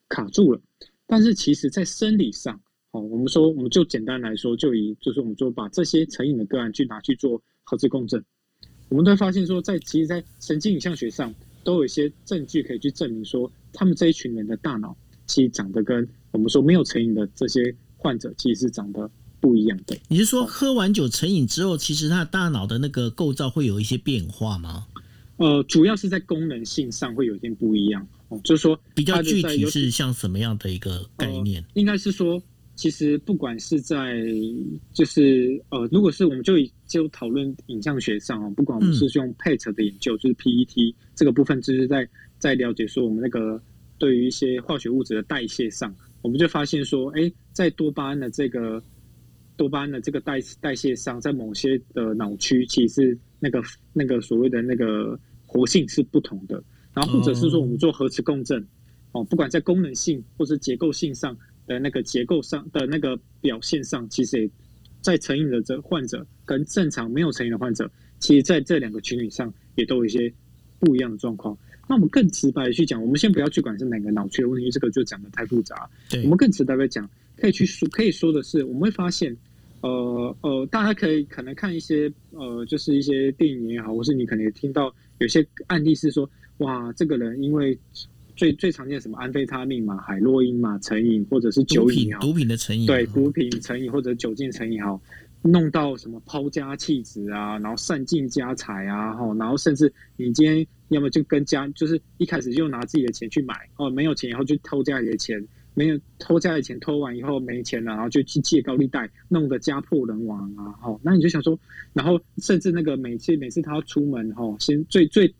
卡住了，但是其实在生理上哦，我们说我们就简单来说，就以就是我们说把这些成瘾的个案去拿去做核磁共振，我们都会发现说，在其实，在神经影像学上都有一些证据可以去证明说，他们这一群人的大脑其实长得跟我们说没有成瘾的这些患者其实是长得。不一样的，你是说喝完酒成瘾之后，其实他大脑的那个构造会有一些变化吗？呃，主要是在功能性上会有一点不一样。哦，就是说比较具体是像什么样的一个概念？呃、应该是说，其实不管是在就是呃，如果是我们就就讨论影像学上哦，不管我们是用 PET 的研究，嗯、就是 PET 这个部分，就是在在了解说我们那个对于一些化学物质的代谢上，我们就发现说，哎，在多巴胺的这个。多巴胺的这个代代谢上，在某些的脑区，其实那个那个所谓的那个活性是不同的。然后或者是说，我们做核磁共振，哦，不管在功能性或是结构性上的那个结构上的那个表现上，其实也在成瘾的这患者跟正常没有成瘾的患者，其实在这两个群体上也都有一些不一样的状况。那我们更直白的去讲，我们先不要去管是哪个脑区的问题，这个就讲的太复杂。我们更直白的讲，可以去说，可以说的是，我们会发现。呃呃，大家可以可能看一些呃，就是一些电影也好，或是你可能也听到有些案例是说，哇，这个人因为最最常见的什么安非他命嘛、海洛因嘛成瘾，或者是酒瘾啊，毒品的成瘾，对，毒品成瘾或者酒精成瘾哈，弄到什么抛家弃子啊，然后散尽家财啊，哈，然后甚至你今天要么就跟家，就是一开始就拿自己的钱去买，哦，没有钱以后就偷家里的钱。没有偷家里钱，偷完以后没钱了，然后就去借高利贷，弄得家破人亡啊！哈，那你就想说，然后甚至那个每次每次他要出门哈，先最最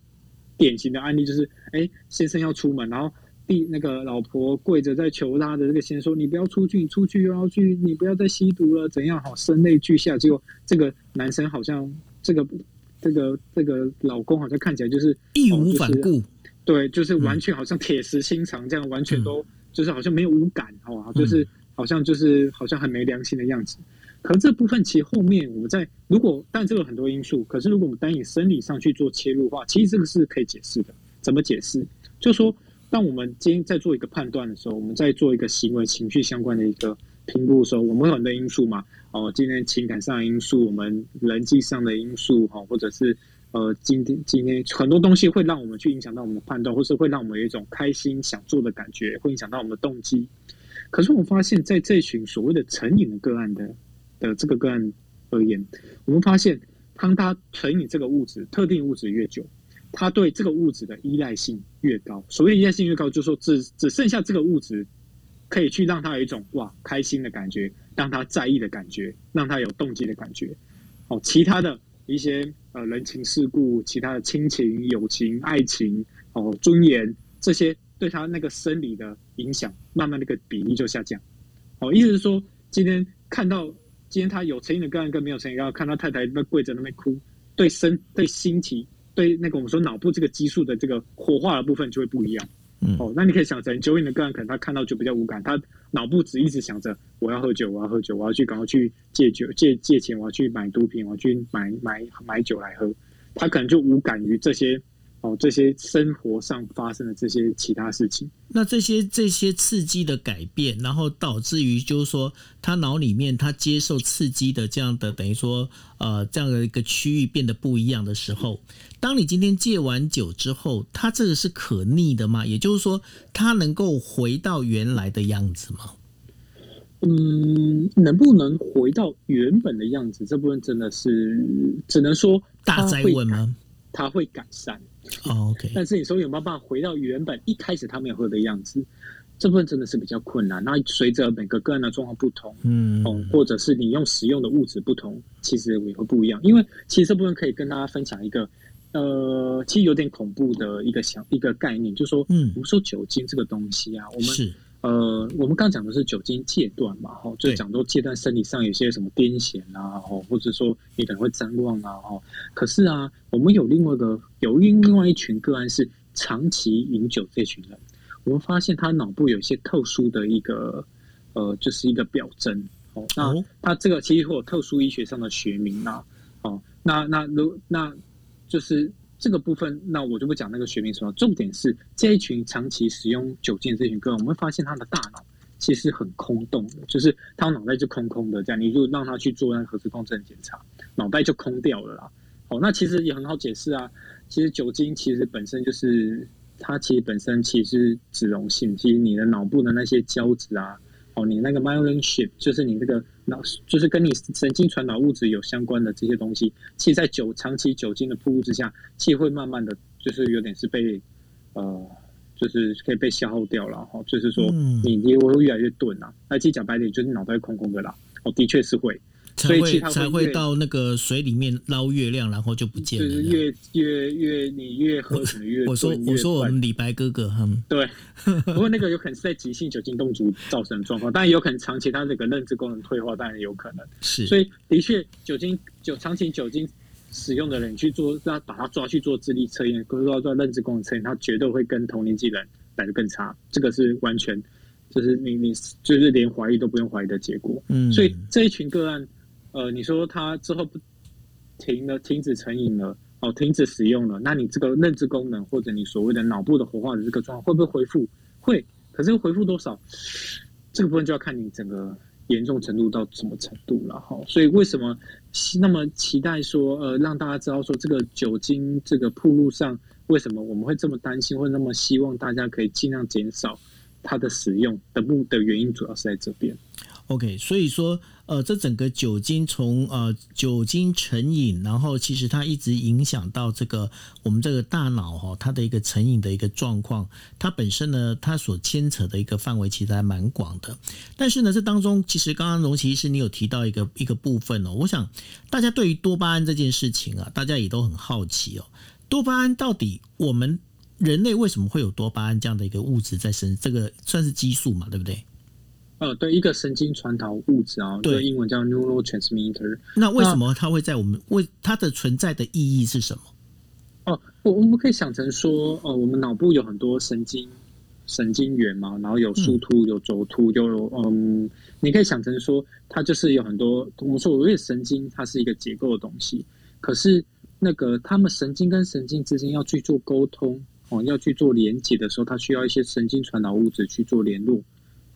典型的案例就是，哎，先生要出门，然后第那个老婆跪着在求他的这个先生说，你不要出去，你出去又要去，你不要再吸毒了，怎样？好，声泪俱下，结果这个男生好像这个这个这个老公好像看起来就是义无反顾，就是，对，就是完全好像铁石心肠这样，完全都。嗯就是好像没有五感哦，就是好像就是好像很没良心的样子。可这部分其实后面我们在如果，但这个有很多因素。可是如果我们单以生理上去做切入的话，其实这个是可以解释的。怎么解释？就说当我们今天在做一个判断的时候，我们在做一个行为情绪相关的一个评估的时候，我们有很多因素嘛。哦，今天情感上的因素，我们人际上的因素，哈，或者是。呃，今天今天很多东西会让我们去影响到我们的判断，或是会让我们有一种开心想做的感觉，会影响到我们的动机。可是我发现，在这群所谓的成瘾的个案的的这个个案而言，我们发现，当他成瘾这个物质，特定物质越久，他对这个物质的依赖性越高。所谓依赖性越高，就是说只只剩下这个物质可以去让他有一种哇开心的感觉，让他在意的感觉，让他有动机的感觉。哦，其他的。一些呃人情世故，其他的亲情、友情、爱情哦，尊严这些对他那个生理的影响，慢慢那个比例就下降。哦，意思是说，今天看到今天他有成瘾的个案跟没有成瘾个案，看到太太那跪着那边哭，对身对心情对那个我们说脑部这个激素的这个活化的部分就会不一样。嗯，哦，那你可以想成酒瘾的个案，可能他看到就比较无感，他脑部只一直想着我要喝酒，我要喝酒，我要去赶快去借酒借借钱，我要去买毒品，我要去买买买酒来喝，他可能就无感于这些。哦，这些生活上发生的这些其他事情，那这些这些刺激的改变，然后导致于就是说，他脑里面他接受刺激的这样的等于说，呃，这样的一个区域变得不一样的时候，当你今天戒完酒之后，他这个是可逆的吗？也就是说，他能够回到原来的样子吗？嗯，能不能回到原本的样子？这部分真的是只能说大灾问吗？他会改善。Oh, OK，但是你说有没有办法回到原本一开始他们有喝的样子？这部分真的是比较困难。那随着每个个人的状况不同，嗯，哦，或者是你用使用的物质不同，其实也会不一样。因为其实这部分可以跟大家分享一个，呃，其实有点恐怖的一个想一个概念，就是说，嗯，我们说酒精这个东西啊，我们是呃，我们刚讲的是酒精戒断嘛，哈，就讲说戒断生理上有些什么癫痫啊，哦，或者说你可能会谵妄啊，哦，可是啊，我们有另外一个有另另外一群个案是长期饮酒这群人，我们发现他脑部有一些特殊的一个呃，就是一个表征，哦，那他这个其实会有特殊医学上的学名啊，哦，那那如那就是。这个部分，那我就不讲那个学名什么。重点是这一群长期使用酒精的这群个人，我们会发现他的大脑其实很空洞的，就是他脑袋就空空的。这样，你就让他去做那个核磁共振检查，脑袋就空掉了啦。哦，那其实也很好解释啊。其实酒精其实本身就是它其实本身其实是脂溶性，其实你的脑部的那些胶质啊。哦，你那个 myelin sheath 就是你那个脑，就是跟你神经传导物质有相关的这些东西，其实，在酒长期酒精的铺露之下，其实会慢慢的就是有点是被呃，就是可以被消耗掉了哈。就是说，你你会越来越钝啊。那其实讲白点，就是脑袋空空的啦。哦，的确是会。才会才会到那个水里面捞月亮，然后就不见了。就是越越越你越喝什么越我说我说我们李白哥哥，嗯，对。不过那个有可能是在急性酒精中毒造成的状况，当然有可能长期他这个认知功能退化，当然有可能。是，所以的确酒精酒长期酒精使用的人去做，要把他抓去做智力测验，或者说做认知功能测验，他绝对会跟同年纪人来的更差。这个是完全就是你你就是连怀疑都不用怀疑的结果。嗯，所以这一群个案。呃，你说他之后不停了，停止成瘾了，哦，停止使用了，那你这个认知功能或者你所谓的脑部的活化的这个状况会不会恢复？会，可是恢复多少？这个部分就要看你整个严重程度到什么程度了哈。所以为什么那么期待说，呃，让大家知道说这个酒精这个铺路上，为什么我们会这么担心，或那么希望大家可以尽量减少它的使用的目的原因，主要是在这边。OK，所以说，呃，这整个酒精从呃酒精成瘾，然后其实它一直影响到这个我们这个大脑哈、哦，它的一个成瘾的一个状况，它本身呢，它所牵扯的一个范围其实还蛮广的。但是呢，这当中其实刚刚龙奇医师你有提到一个一个部分哦，我想大家对于多巴胺这件事情啊，大家也都很好奇哦。多巴胺到底我们人类为什么会有多巴胺这样的一个物质在身？这个算是激素嘛，对不对？呃，对，一个神经传导物质啊，对，英文叫 neurotransmitter。那为什么它会在我们为它的存在的意义是什么？哦，我我们可以想成说，呃，我们脑部有很多神经神经元嘛，然后有树突、有轴突，就有嗯，你可以想成说，它就是有很多我们说，因为神经它是一个结构的东西，可是那个他们神经跟神经之间要去做沟通哦，要去做连接的时候，它需要一些神经传导物质去做联络。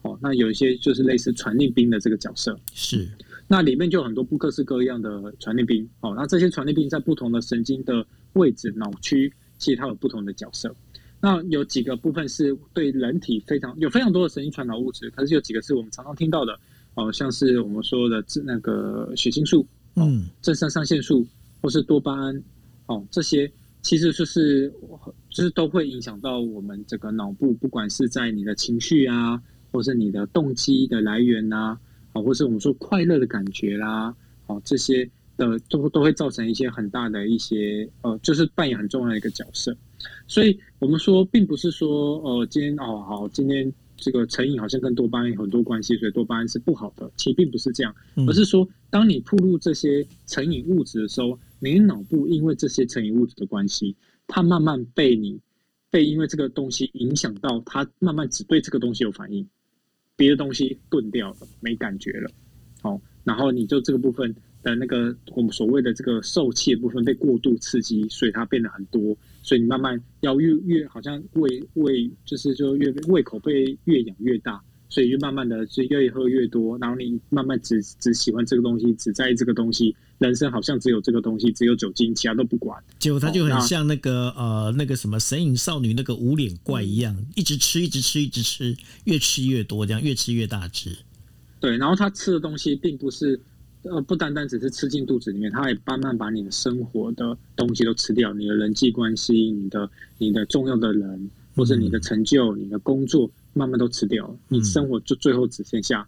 哦，那有一些就是类似传令兵的这个角色，是。那里面就有很多不各式各样的传令兵。哦，那这些传令兵在不同的神经的位置、脑区，其实它有不同的角色。那有几个部分是对人体非常有非常多的神经传导物质，可是有几个是我们常常听到的，哦，像是我们说的那个血清素，嗯，正肾上腺素，或是多巴胺，哦，这些其实就是就是都会影响到我们这个脑部，不管是在你的情绪啊。或是你的动机的来源呐，啊，或是我们说快乐的感觉啦，啊，这些的都都会造成一些很大的一些呃，就是扮演很重要的一个角色。所以我们说，并不是说呃，今天哦好，今天这个成瘾好像跟多巴胺有很多关系，所以多巴胺是不好的。其实并不是这样，而是说，当你暴露这些成瘾物质的时候，你的脑部因为这些成瘾物质的关系，它慢慢被你被因为这个东西影响到，它慢慢只对这个东西有反应。别的东西钝掉了，没感觉了，哦，然后你就这个部分的那个我们所谓的这个受气的部分被过度刺激，所以它变得很多，所以你慢慢要越越好像胃胃就是就越胃口被越养越大。所以就慢慢的就越喝越多，然后你慢慢只只喜欢这个东西，只在意这个东西，人生好像只有这个东西，只有酒精，其他都不管。结果他就很像那个、哦、呃那个什么神隐少女那个无脸怪一样，嗯、一直吃，一直吃，一直吃，越吃越多，这样越吃越大只。对，然后他吃的东西并不是呃不单单只是吃进肚子里面，他也慢慢把你的生活的东西都吃掉，你的人际关系，你的你的重要的人，或者你的成就，嗯、你的工作。慢慢都吃掉了，你生活就最后只剩下，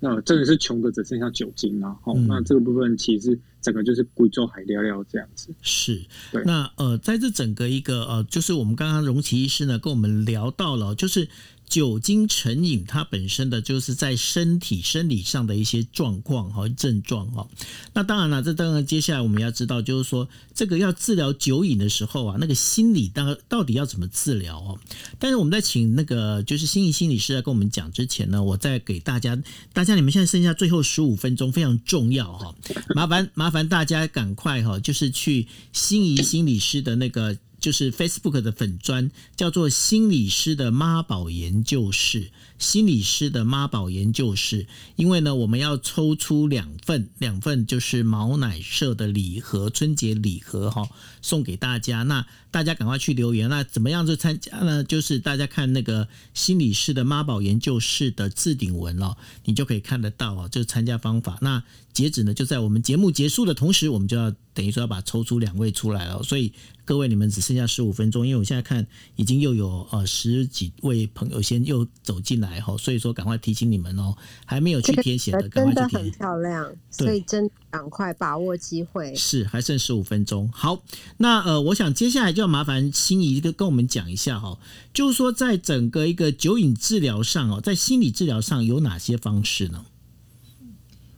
那、嗯呃、真的是穷的只剩下酒精了。哦、嗯，那这个部分其实整个就是贵州海聊聊这样子。是，对。那呃，在这整个一个呃，就是我们刚刚荣奇医师呢跟我们聊到了，就是酒精成瘾它本身的就是在身体生理上的一些状况和症状哈。那当然了，这当然接下来我们要知道，就是说这个要治疗酒瘾的时候啊，那个心理到到底要怎么治疗哦？但是我们在请那个就是心怡心理师来跟我们讲之前呢，我再给大家，大家你们现在剩下最后十五分钟非常重要哈，麻烦麻烦大家赶快哈，就是去心仪心理师的那个。就是 Facebook 的粉砖叫做心理师的妈宝研究室，心理师的妈宝研究室。因为呢，我们要抽出两份，两份就是毛奶社的礼盒，春节礼盒哈，送给大家。那大家赶快去留言。那怎么样就参加呢？就是大家看那个心理师的妈宝研究室的置顶文哦，你就可以看得到哦，就参加方法。那截止呢，就在我们节目结束的同时，我们就要等于说要把抽出两位出来了。所以各位，你们只剩下十五分钟，因为我现在看已经又有呃十几位朋友先又走进来哈，所以说赶快提醒你们哦，还没有去填写的，赶快去填。真的很漂亮，所以真赶快把握机会。是，还剩十五分钟。好，那呃，我想接下来就要麻烦心怡跟跟我们讲一下哈，就是说在整个一个酒瘾治疗上哦，在心理治疗上有哪些方式呢？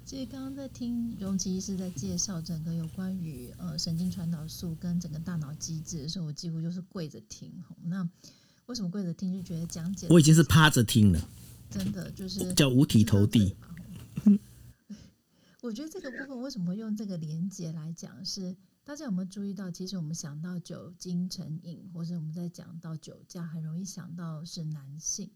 其实刚刚在听荣琦医师在介绍整个有关于呃神经传导素跟整个大脑机制的时候，我几乎就是跪着听。那为什么跪着听？就觉得讲解我已经是趴着听了，真的就是叫五体投地。我觉得这个部分为什么用这个连接来讲？是大家有没有注意到？其实我们想到酒精成瘾，或者我们在讲到酒驾，很容易想到是男性。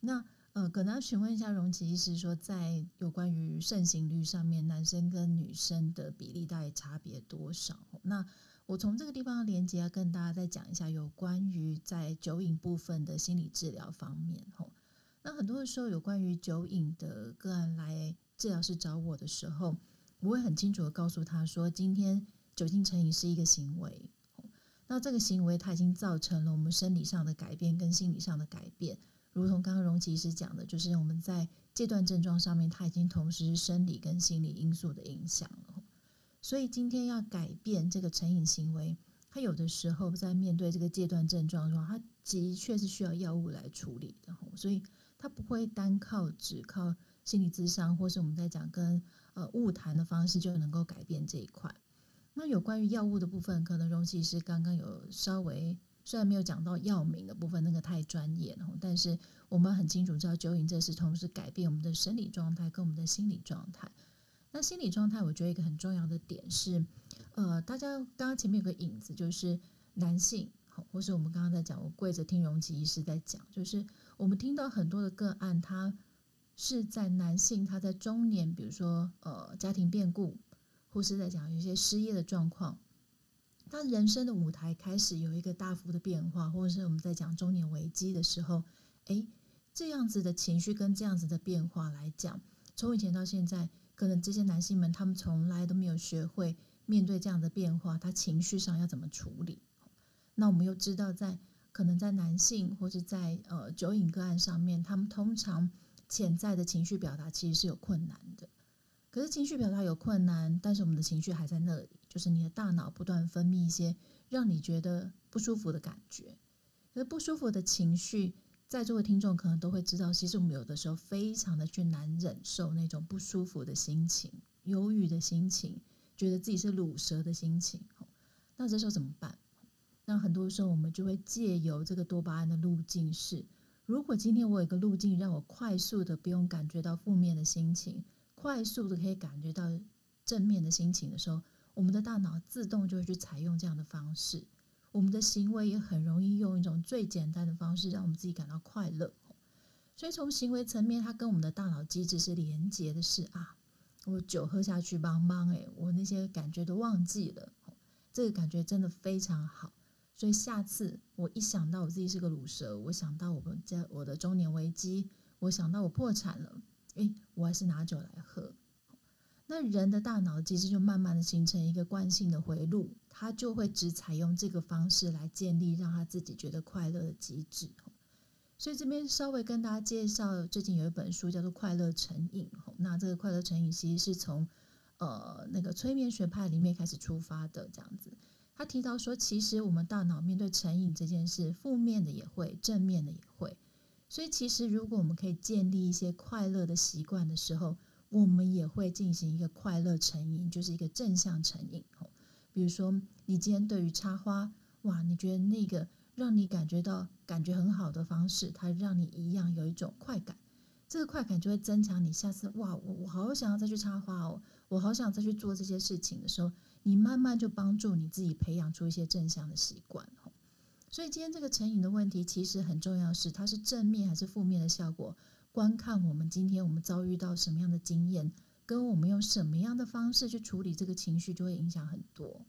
那呃，可能要询问一下荣琦医师，说在有关于盛行率上面，男生跟女生的比例大概差别多少？那我从这个地方的连接要跟大家再讲一下有关于在酒瘾部分的心理治疗方面。吼，那很多的时候有关于酒瘾的个案来治疗师找我的时候，我会很清楚的告诉他说，今天酒精成瘾是一个行为，那这个行为它已经造成了我们生理上的改变跟心理上的改变。如同刚刚荣琦医师讲的，就是我们在戒断症状上面，它已经同时是生理跟心理因素的影响了。所以今天要改变这个成瘾行为，它有的时候在面对这个戒断症状的话，它的确是需要药物来处理的。所以它不会单靠只靠心理咨商，或是我们在讲跟呃晤谈的方式就能够改变这一块。那有关于药物的部分，可能荣琦医师刚刚有稍微。虽然没有讲到药名的部分，那个太专业了，但是我们很清楚知道，酒瘾这是同时改变我们的生理状态跟我们的心理状态。那心理状态，我觉得一个很重要的点是，呃，大家刚刚前面有个影子，就是男性，或是我们刚刚在讲，我跪着听荣琦医师在讲，就是我们听到很多的个案，他是在男性他在中年，比如说呃家庭变故，或是在讲有些失业的状况。当人生的舞台开始有一个大幅的变化，或者是我们在讲中年危机的时候，诶，这样子的情绪跟这样子的变化来讲，从以前到现在，可能这些男性们他们从来都没有学会面对这样的变化，他情绪上要怎么处理？那我们又知道，在可能在男性或者在呃酒瘾个案上面，他们通常潜在的情绪表达其实是有困难的。可是情绪表达有困难，但是我们的情绪还在那里。就是你的大脑不断分泌一些让你觉得不舒服的感觉，可是不舒服的情绪，在座的听众可能都会知道，其实我们有的时候非常的去难忍受那种不舒服的心情、忧郁的心情，觉得自己是鲁蛇的心情。那这时候怎么办？那很多时候我们就会借由这个多巴胺的路径是，如果今天我有一个路径，让我快速的不用感觉到负面的心情，快速的可以感觉到正面的心情的时候。我们的大脑自动就会去采用这样的方式，我们的行为也很容易用一种最简单的方式让我们自己感到快乐。所以从行为层面，它跟我们的大脑机制是连接的是，啊，我酒喝下去帮帮，诶，我那些感觉都忘记了，这个感觉真的非常好。所以下次我一想到我自己是个乳蛇，我想到我们家我的中年危机，我想到我破产了，诶，我还是拿酒来喝。那人的大脑机制就慢慢的形成一个惯性的回路，他就会只采用这个方式来建立让他自己觉得快乐的机制。所以这边稍微跟大家介绍，最近有一本书叫做《快乐成瘾》。那这个快乐成瘾其实是从呃那个催眠学派里面开始出发的，这样子。他提到说，其实我们大脑面对成瘾这件事，负面的也会，正面的也会。所以，其实如果我们可以建立一些快乐的习惯的时候，我们也会进行一个快乐成瘾，就是一个正向成瘾。比如说，你今天对于插花，哇，你觉得那个让你感觉到感觉很好的方式，它让你一样有一种快感，这个快感就会增强你下次，哇，我我好想要再去插花哦，我好想再去做这些事情的时候，你慢慢就帮助你自己培养出一些正向的习惯。所以今天这个成瘾的问题，其实很重要是它是正面还是负面的效果，观看我们今天我们遭遇到什么样的经验，跟我们用什么样的方式去处理这个情绪，就会影响很多。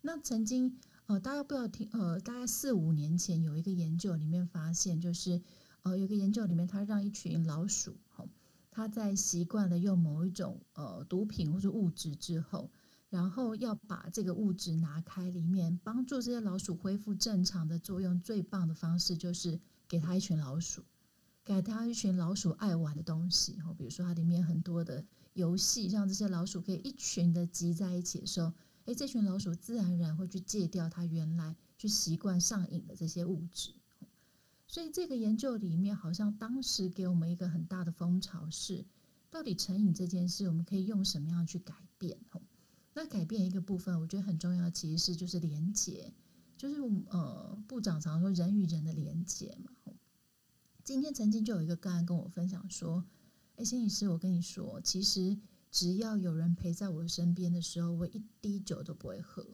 那曾经呃，大家不要听呃，大概四五年前有一个研究里面发现，就是呃，有个研究里面，他让一群老鼠，哈，他在习惯了用某一种呃毒品或者物质之后。然后要把这个物质拿开，里面帮助这些老鼠恢复正常的作用，最棒的方式就是给它一群老鼠，给它一群老鼠爱玩的东西。比如说它里面很多的游戏，让这些老鼠可以一群的集在一起的时候，诶，这群老鼠自然而然会去戒掉它原来去习惯上瘾的这些物质。所以这个研究里面，好像当时给我们一个很大的风潮是，到底成瘾这件事，我们可以用什么样去改变？那改变一个部分，我觉得很重要，其实是就是连接，就是呃，部长常说人与人的连接嘛。今天曾经就有一个个案跟我分享说：“哎，心理师，我跟你说，其实只要有人陪在我身边的时候，我一滴酒都不会喝。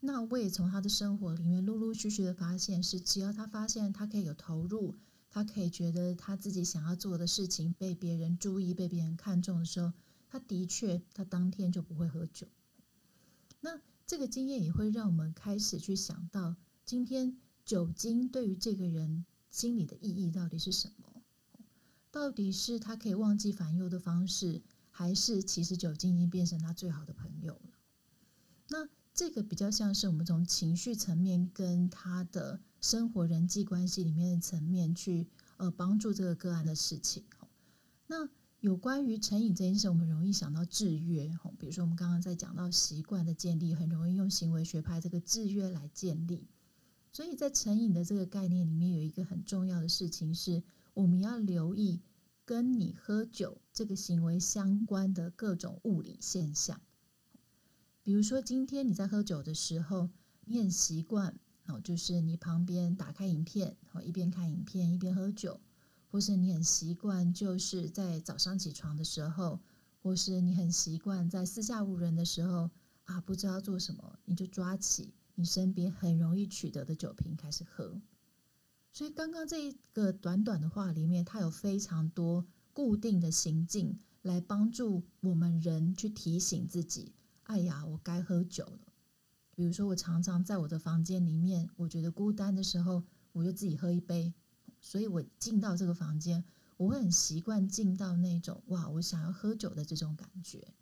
那我也从他的生活里面陆陆续续的发现，是只要他发现他可以有投入，他可以觉得他自己想要做的事情被别人注意、被别人看重的时候。”他的确，他当天就不会喝酒。那这个经验也会让我们开始去想到，今天酒精对于这个人心里的意义到底是什么？到底是他可以忘记烦忧的方式，还是其实酒精已经变成他最好的朋友了？那这个比较像是我们从情绪层面跟他的生活人际关系里面的层面去呃帮助这个个案的事情。那。有关于成瘾这件事，我们容易想到制约，比如说我们刚刚在讲到习惯的建立，很容易用行为学派这个制约来建立。所以在成瘾的这个概念里面，有一个很重要的事情是，我们要留意跟你喝酒这个行为相关的各种物理现象。比如说，今天你在喝酒的时候，你很习惯哦，就是你旁边打开影片，哦一边看影片一边喝酒。或是你很习惯，就是在早上起床的时候，或是你很习惯在四下无人的时候啊，不知道做什么，你就抓起你身边很容易取得的酒瓶开始喝。所以刚刚这一个短短的话里面，它有非常多固定的行径来帮助我们人去提醒自己：哎呀，我该喝酒了。比如说，我常常在我的房间里面，我觉得孤单的时候，我就自己喝一杯。所以我进到这个房间，我会很习惯进到那种哇，我想要喝酒的这种感觉。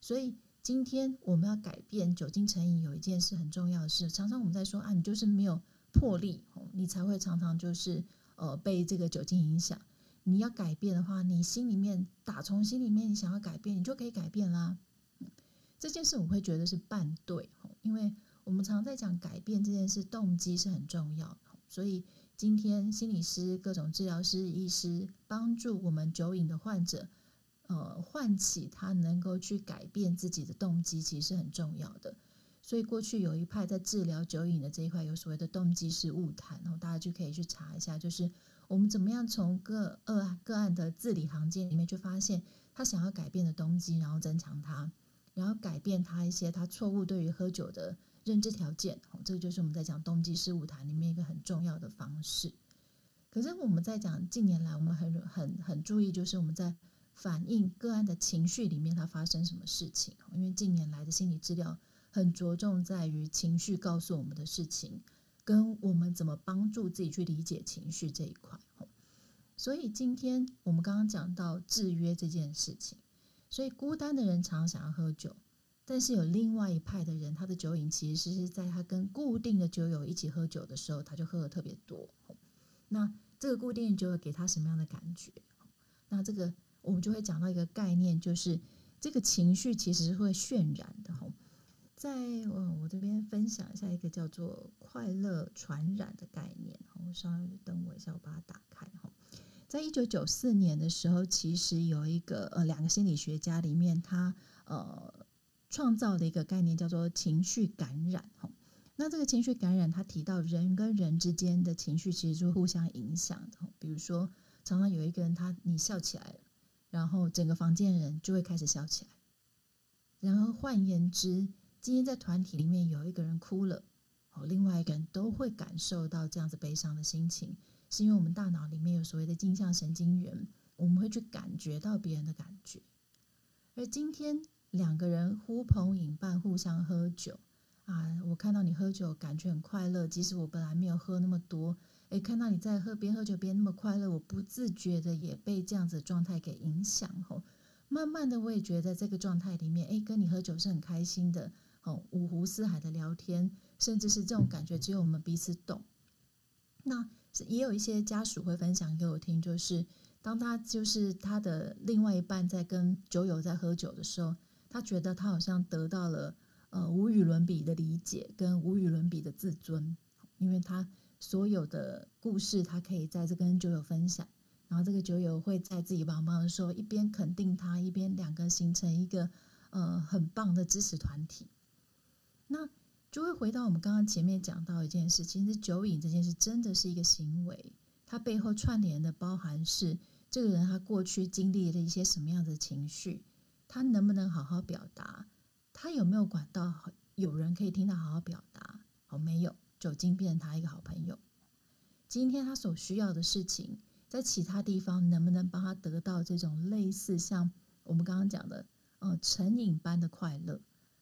所以今天我们要改变酒精成瘾，有一件事很重要的是，常常我们在说啊，你就是没有魄力，你才会常常就是呃被这个酒精影响。你要改变的话，你心里面打从心里面你想要改变，你就可以改变啦。这件事我会觉得是半对，因为我们常在讲改变这件事，动机是很重要，所以。今天，心理师、各种治疗师、医师帮助我们酒瘾的患者，呃，唤起他能够去改变自己的动机，其实是很重要的。所以，过去有一派在治疗酒瘾的这一块，有所谓的动机式晤谈，然后大家就可以去查一下，就是我们怎么样从个个个案的字里行间里面去发现他想要改变的动机，然后增强他，然后改变他一些他错误对于喝酒的。认知条件，这个就是我们在讲动机式晤谈里面一个很重要的方式。可是我们在讲近年来，我们很很很注意，就是我们在反映个案的情绪里面，它发生什么事情。因为近年来的心理治疗很着重在于情绪告诉我们的事情，跟我们怎么帮助自己去理解情绪这一块。所以今天我们刚刚讲到制约这件事情，所以孤单的人常常想要喝酒。但是有另外一派的人，他的酒瘾其实是在他跟固定的酒友一起喝酒的时候，他就喝的特别多。那这个固定的酒友给他什么样的感觉？那这个我们就会讲到一个概念，就是这个情绪其实是会渲染的。在在我我这边分享一下一个叫做快乐传染的概念。我稍微等我一下，我把它打开哈。在一九九四年的时候，其实有一个呃两个心理学家里面，他呃创造的一个概念叫做情绪感染哈。那这个情绪感染，他提到人跟人之间的情绪其实是互相影响的。比如说，常常有一个人他你笑起来了，然后整个房间的人就会开始笑起来。然后换言之，今天在团体里面有一个人哭了，哦，另外一个人都会感受到这样子悲伤的心情，是因为我们大脑里面有所谓的镜像神经元，我们会去感觉到别人的感觉。而今天两个人呼朋引伴，互相喝酒啊，我看到你喝酒，感觉很快乐，即使我本来没有喝那么多，诶，看到你在喝边喝酒边那么快乐，我不自觉的也被这样子状态给影响，吼。慢慢的，我也觉得这个状态里面，诶，跟你喝酒是很开心的。哦，五湖四海的聊天，甚至是这种感觉，只有我们彼此懂。那也有一些家属会分享给我听，就是当他就是他的另外一半在跟酒友在喝酒的时候，他觉得他好像得到了呃无与伦比的理解跟无与伦比的自尊，因为他所有的故事他可以在这跟酒友分享，然后这个酒友会在自己帮忙的时候一边肯定他，一边两个形成一个呃很棒的支持团体。那就会回到我们刚刚前面讲到一件事，其实酒瘾这件事真的是一个行为，它背后串联的包含是这个人他过去经历了一些什么样的情绪，他能不能好好表达，他有没有管到有人可以听他好好表达？好，没有，酒精变成他一个好朋友。今天他所需要的事情，在其他地方能不能帮他得到这种类似像我们刚刚讲的，呃，成瘾般的快乐？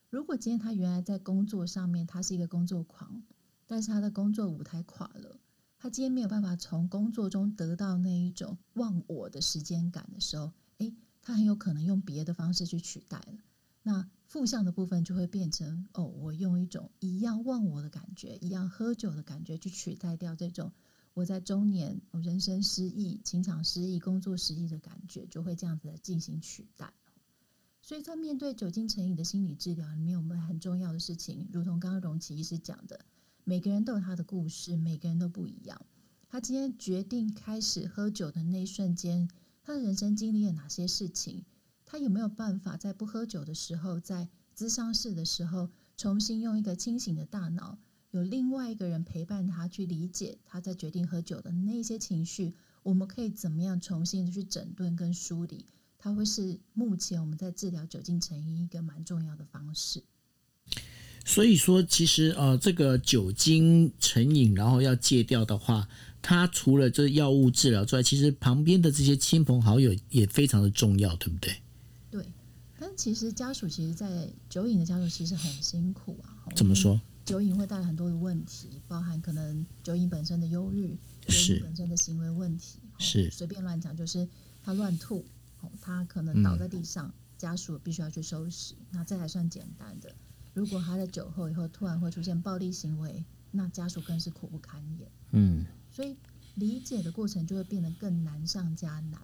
如果今天他原来在工作上面，他是一个工作狂，但是他的工作舞台垮了，他今天没有办法从工作中得到那一种忘我的时间感的时候，诶，他很有可能用别的方式去取代了。那负向的部分就会变成哦，我用一种一样忘我的感觉，一样喝酒的感觉去取代掉这种我在中年人生失意、情场失意、工作失意的感觉，就会这样子来进行取代。所以在面对酒精成瘾的心理治疗里面，我们很重要的事情，如同刚刚荣琪医师讲的，每个人都有他的故事，每个人都不一样。他今天决定开始喝酒的那一瞬间，他的人生经历了哪些事情？他有没有办法在不喝酒的时候，在咨商室的时候，重新用一个清醒的大脑，有另外一个人陪伴他去理解他在决定喝酒的那些情绪？我们可以怎么样重新的去整顿跟梳理？它会是目前我们在治疗酒精成瘾一个蛮重要的方式。所以说，其实呃，这个酒精成瘾，然后要戒掉的话，它除了这药物治疗之外，其实旁边的这些亲朋好友也非常的重要，对不对？对。但其实家属其实，在酒瘾的家属其实很辛苦啊。怎么说？酒瘾会带来很多的问题，包含可能酒瘾本身的忧郁，酒瘾本身的行为问题，是随便乱讲，就是他乱吐。他可能倒在地上，嗯、家属必须要去收拾。那这还算简单的。如果他在酒后以后突然会出现暴力行为，那家属更是苦不堪言。嗯，所以理解的过程就会变得更难上加难。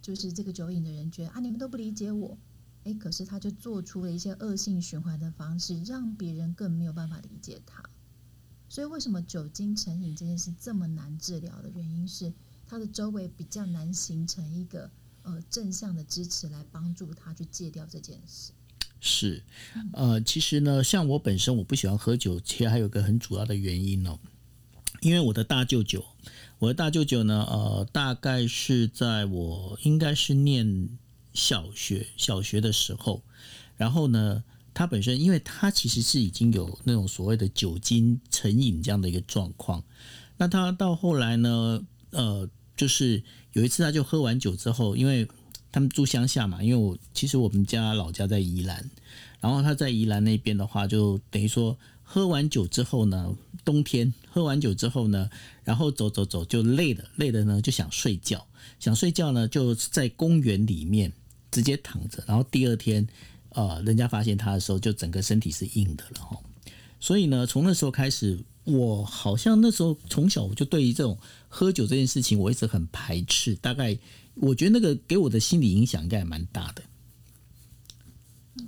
就是这个酒瘾的人觉得啊，你们都不理解我，诶，可是他就做出了一些恶性循环的方式，让别人更没有办法理解他。所以为什么酒精成瘾这件事这么难治疗的原因是，他的周围比较难形成一个。呃，正向的支持来帮助他去戒掉这件事。是，呃，其实呢，像我本身我不喜欢喝酒，其实还有个很主要的原因哦，因为我的大舅舅，我的大舅舅呢，呃，大概是在我应该是念小学小学的时候，然后呢，他本身因为他其实是已经有那种所谓的酒精成瘾这样的一个状况，那他到后来呢，呃。就是有一次，他就喝完酒之后，因为他们住乡下嘛，因为我其实我们家老家在宜兰，然后他在宜兰那边的话，就等于说喝完酒之后呢，冬天喝完酒之后呢，然后走走走就累了，累了呢就想睡觉，想睡觉呢就在公园里面直接躺着，然后第二天，呃，人家发现他的时候，就整个身体是硬的了哈，所以呢，从那时候开始。我好像那时候从小我就对于这种喝酒这件事情，我一直很排斥。大概我觉得那个给我的心理影响应该蛮大的。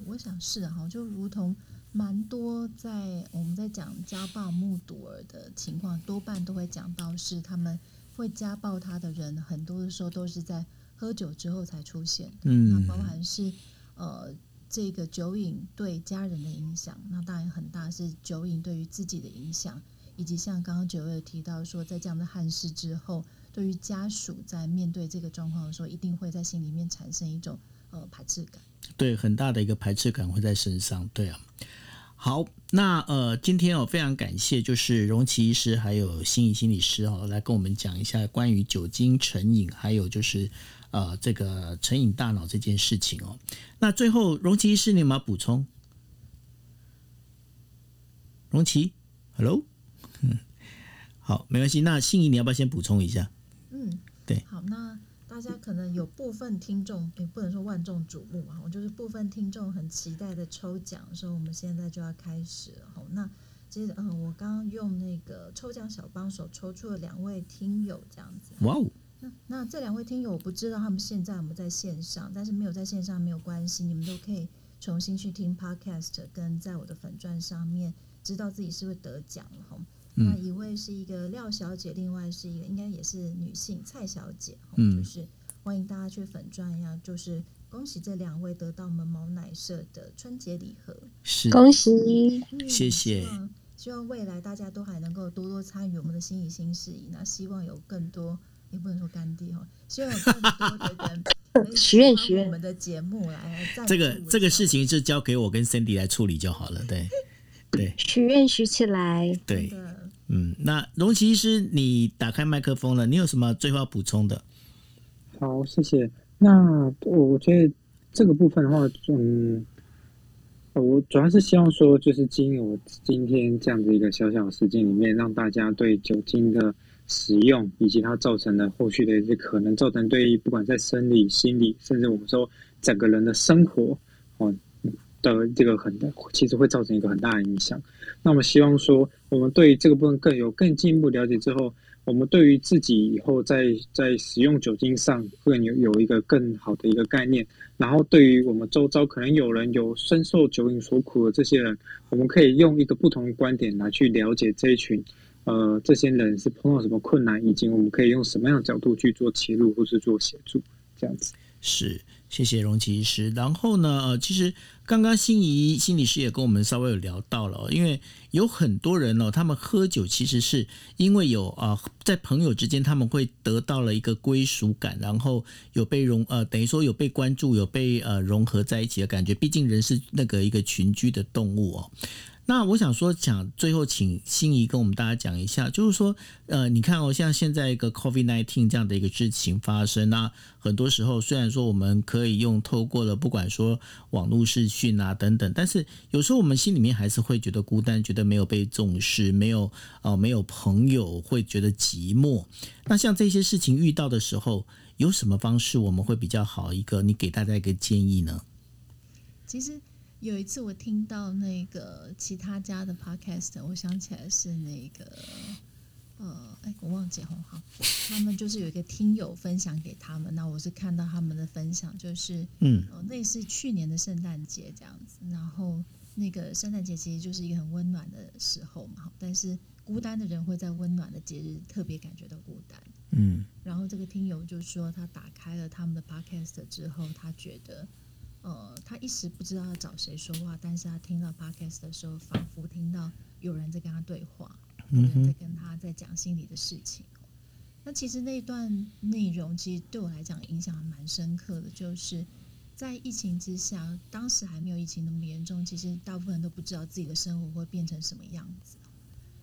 我想是哈，就如同蛮多在我们在讲家暴目睹儿的情况，多半都会讲到是他们会家暴他的人，很多的时候都是在喝酒之后才出现。嗯，那包含是呃这个酒瘾对家人的影响，那当然很大是酒瘾对于自己的影响，以及像刚刚九月提到说，在这样的憾事之后，对于家属在面对这个状况的时候，一定会在心里面产生一种呃排斥感。对，很大的一个排斥感会在身上。对啊。好，那呃，今天我非常感谢，就是荣奇医师还有心怡心理师哦，来跟我们讲一下关于酒精成瘾，还有就是呃这个成瘾大脑这件事情哦。那最后，荣奇医师，你有没有补充？荣奇，Hello，嗯，好，没关系。那心怡，你要不要先补充一下？嗯，对，好，那。大家可能有部分听众，也不能说万众瞩目啊，我就是部分听众很期待的抽奖，所以我们现在就要开始了。好，那接着嗯，我刚刚用那个抽奖小帮手抽出了两位听友，这样子。哇哦！那那这两位听友，我不知道他们现在有没有在线上，但是没有在线上没有关系，你们都可以重新去听 Podcast，跟在我的粉钻上面知道自己是不是得奖了哈。那一位是一个廖小姐，另外是一个应该也是女性蔡小姐，嗯，就是欢迎大家去粉转一下，就是恭喜这两位得到我们毛奶社的春节礼盒，是。恭喜，嗯、谢。谢希望，未来大家都还能够多多参与我们的心仪新事宜，那希望有更多，也不能说干爹哈，希望有更多的人 许愿许愿。我们的节目来，这个这个事情就交给我跟 Cindy 来处理就好了，对。对，许愿许起来，对。嗯，那荣琦医师，你打开麦克风了，你有什么最后要补充的？好，谢谢。那我我觉得这个部分的话，嗯，我主要是希望说，就是经由我今天这样子一个小小的时间里面，让大家对酒精的使用以及它造成的后续的一些可能造成对于不管在生理、心理，甚至我们说整个人的生活，的这个很，其实会造成一个很大的影响。那我们希望说，我们对这个部分更有更进一步了解之后，我们对于自己以后在在使用酒精上更有有一个更好的一个概念。然后，对于我们周遭可能有人有深受酒瘾所苦的这些人，我们可以用一个不同的观点来去了解这一群呃这些人是碰到什么困难，以及我们可以用什么样的角度去做切入或是做协助，这样子是。谢谢荣琦医师。然后呢，呃，其实刚刚心仪心理师也跟我们稍微有聊到了，因为有很多人哦，他们喝酒其实是因为有啊、在朋友之间他们会得到了一个归属感，然后有被融呃，等于说有被关注，有被呃融合在一起的感觉。毕竟人是那个一个群居的动物哦。那我想说，讲最后，请心怡跟我们大家讲一下，就是说，呃，你看哦，像现在一个 COVID-19 这样的一个事情发生，那很多时候虽然说我们可以用透过了不管说网络视讯啊等等，但是有时候我们心里面还是会觉得孤单，觉得没有被重视，没有呃没有朋友，会觉得寂寞。那像这些事情遇到的时候，有什么方式我们会比较好？一个，你给大家一个建议呢？其实。有一次我听到那个其他家的 podcast，我想起来是那个呃，哎，我忘记了哈，他们就是有一个听友分享给他们，那我是看到他们的分享，就是嗯，类似去年的圣诞节这样子，然后那个圣诞节其实就是一个很温暖的时候嘛，但是孤单的人会在温暖的节日特别感觉到孤单，嗯，然后这个听友就说他打开了他们的 podcast 之后，他觉得。呃，他一时不知道要找谁说话，但是他听到 podcast 的时候，仿佛听到有人在跟他对话，有人在跟他在讲心里的事情。那其实那段内容，其实对我来讲影响还蛮深刻的，就是在疫情之下，当时还没有疫情那么严重，其实大部分人都不知道自己的生活会变成什么样子。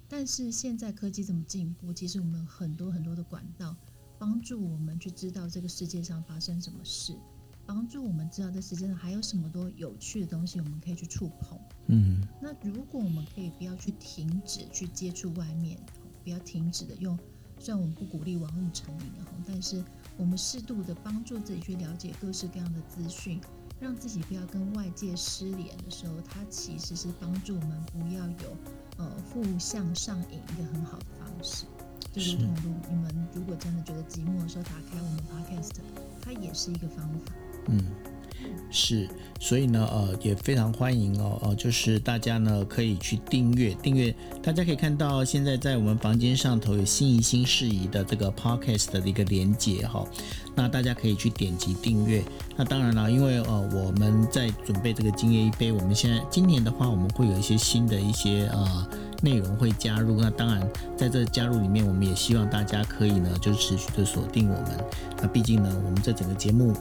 但是现在科技这么进步，其实我们很多很多的管道帮助我们去知道这个世界上发生什么事。帮助我们知道这世界上还有什么多有趣的东西，我们可以去触碰。嗯，那如果我们可以不要去停止去接触外面，不要停止的用，虽然我们不鼓励网络成瘾，但是我们适度的帮助自己去了解各式各样的资讯，让自己不要跟外界失联的时候，它其实是帮助我们不要有呃负向上瘾一个很好的方式。就如同你们如果真的觉得寂寞的时候，打开我们 Podcast，它也是一个方法。嗯，是，所以呢，呃，也非常欢迎哦，呃，就是大家呢可以去订阅订阅，大家可以看到现在在我们房间上头有心仪新事宜的这个 podcast 的一个连接哈、那大家可以去点击订阅。那当然了，因为呃我们在准备这个今夜一杯，我们现在今年的话，我们会有一些新的一些呃内容会加入。那当然在这加入里面，我们也希望大家可以呢就持续的锁定我们。那毕竟呢，我们这整个节目。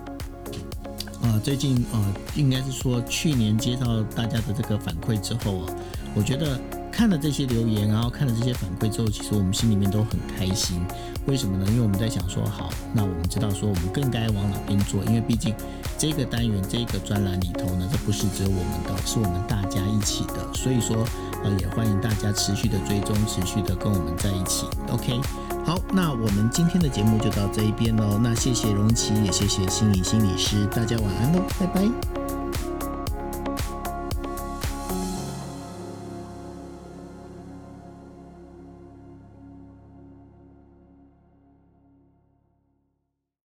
呃，最近呃，应该是说去年接到大家的这个反馈之后啊，我觉得看了这些留言，然后看了这些反馈之后，其实我们心里面都很开心。为什么呢？因为我们在想说，好，那我们知道说我们更该往哪边做，因为毕竟这个单元这个专栏里头呢，这不是只有我们的，是我们大家一起的。所以说，呃，也欢迎大家持续的追踪，持续的跟我们在一起。OK。好，那我们今天的节目就到这一边喽。那谢谢荣琦，也谢谢心理心理师，大家晚安喽，拜拜。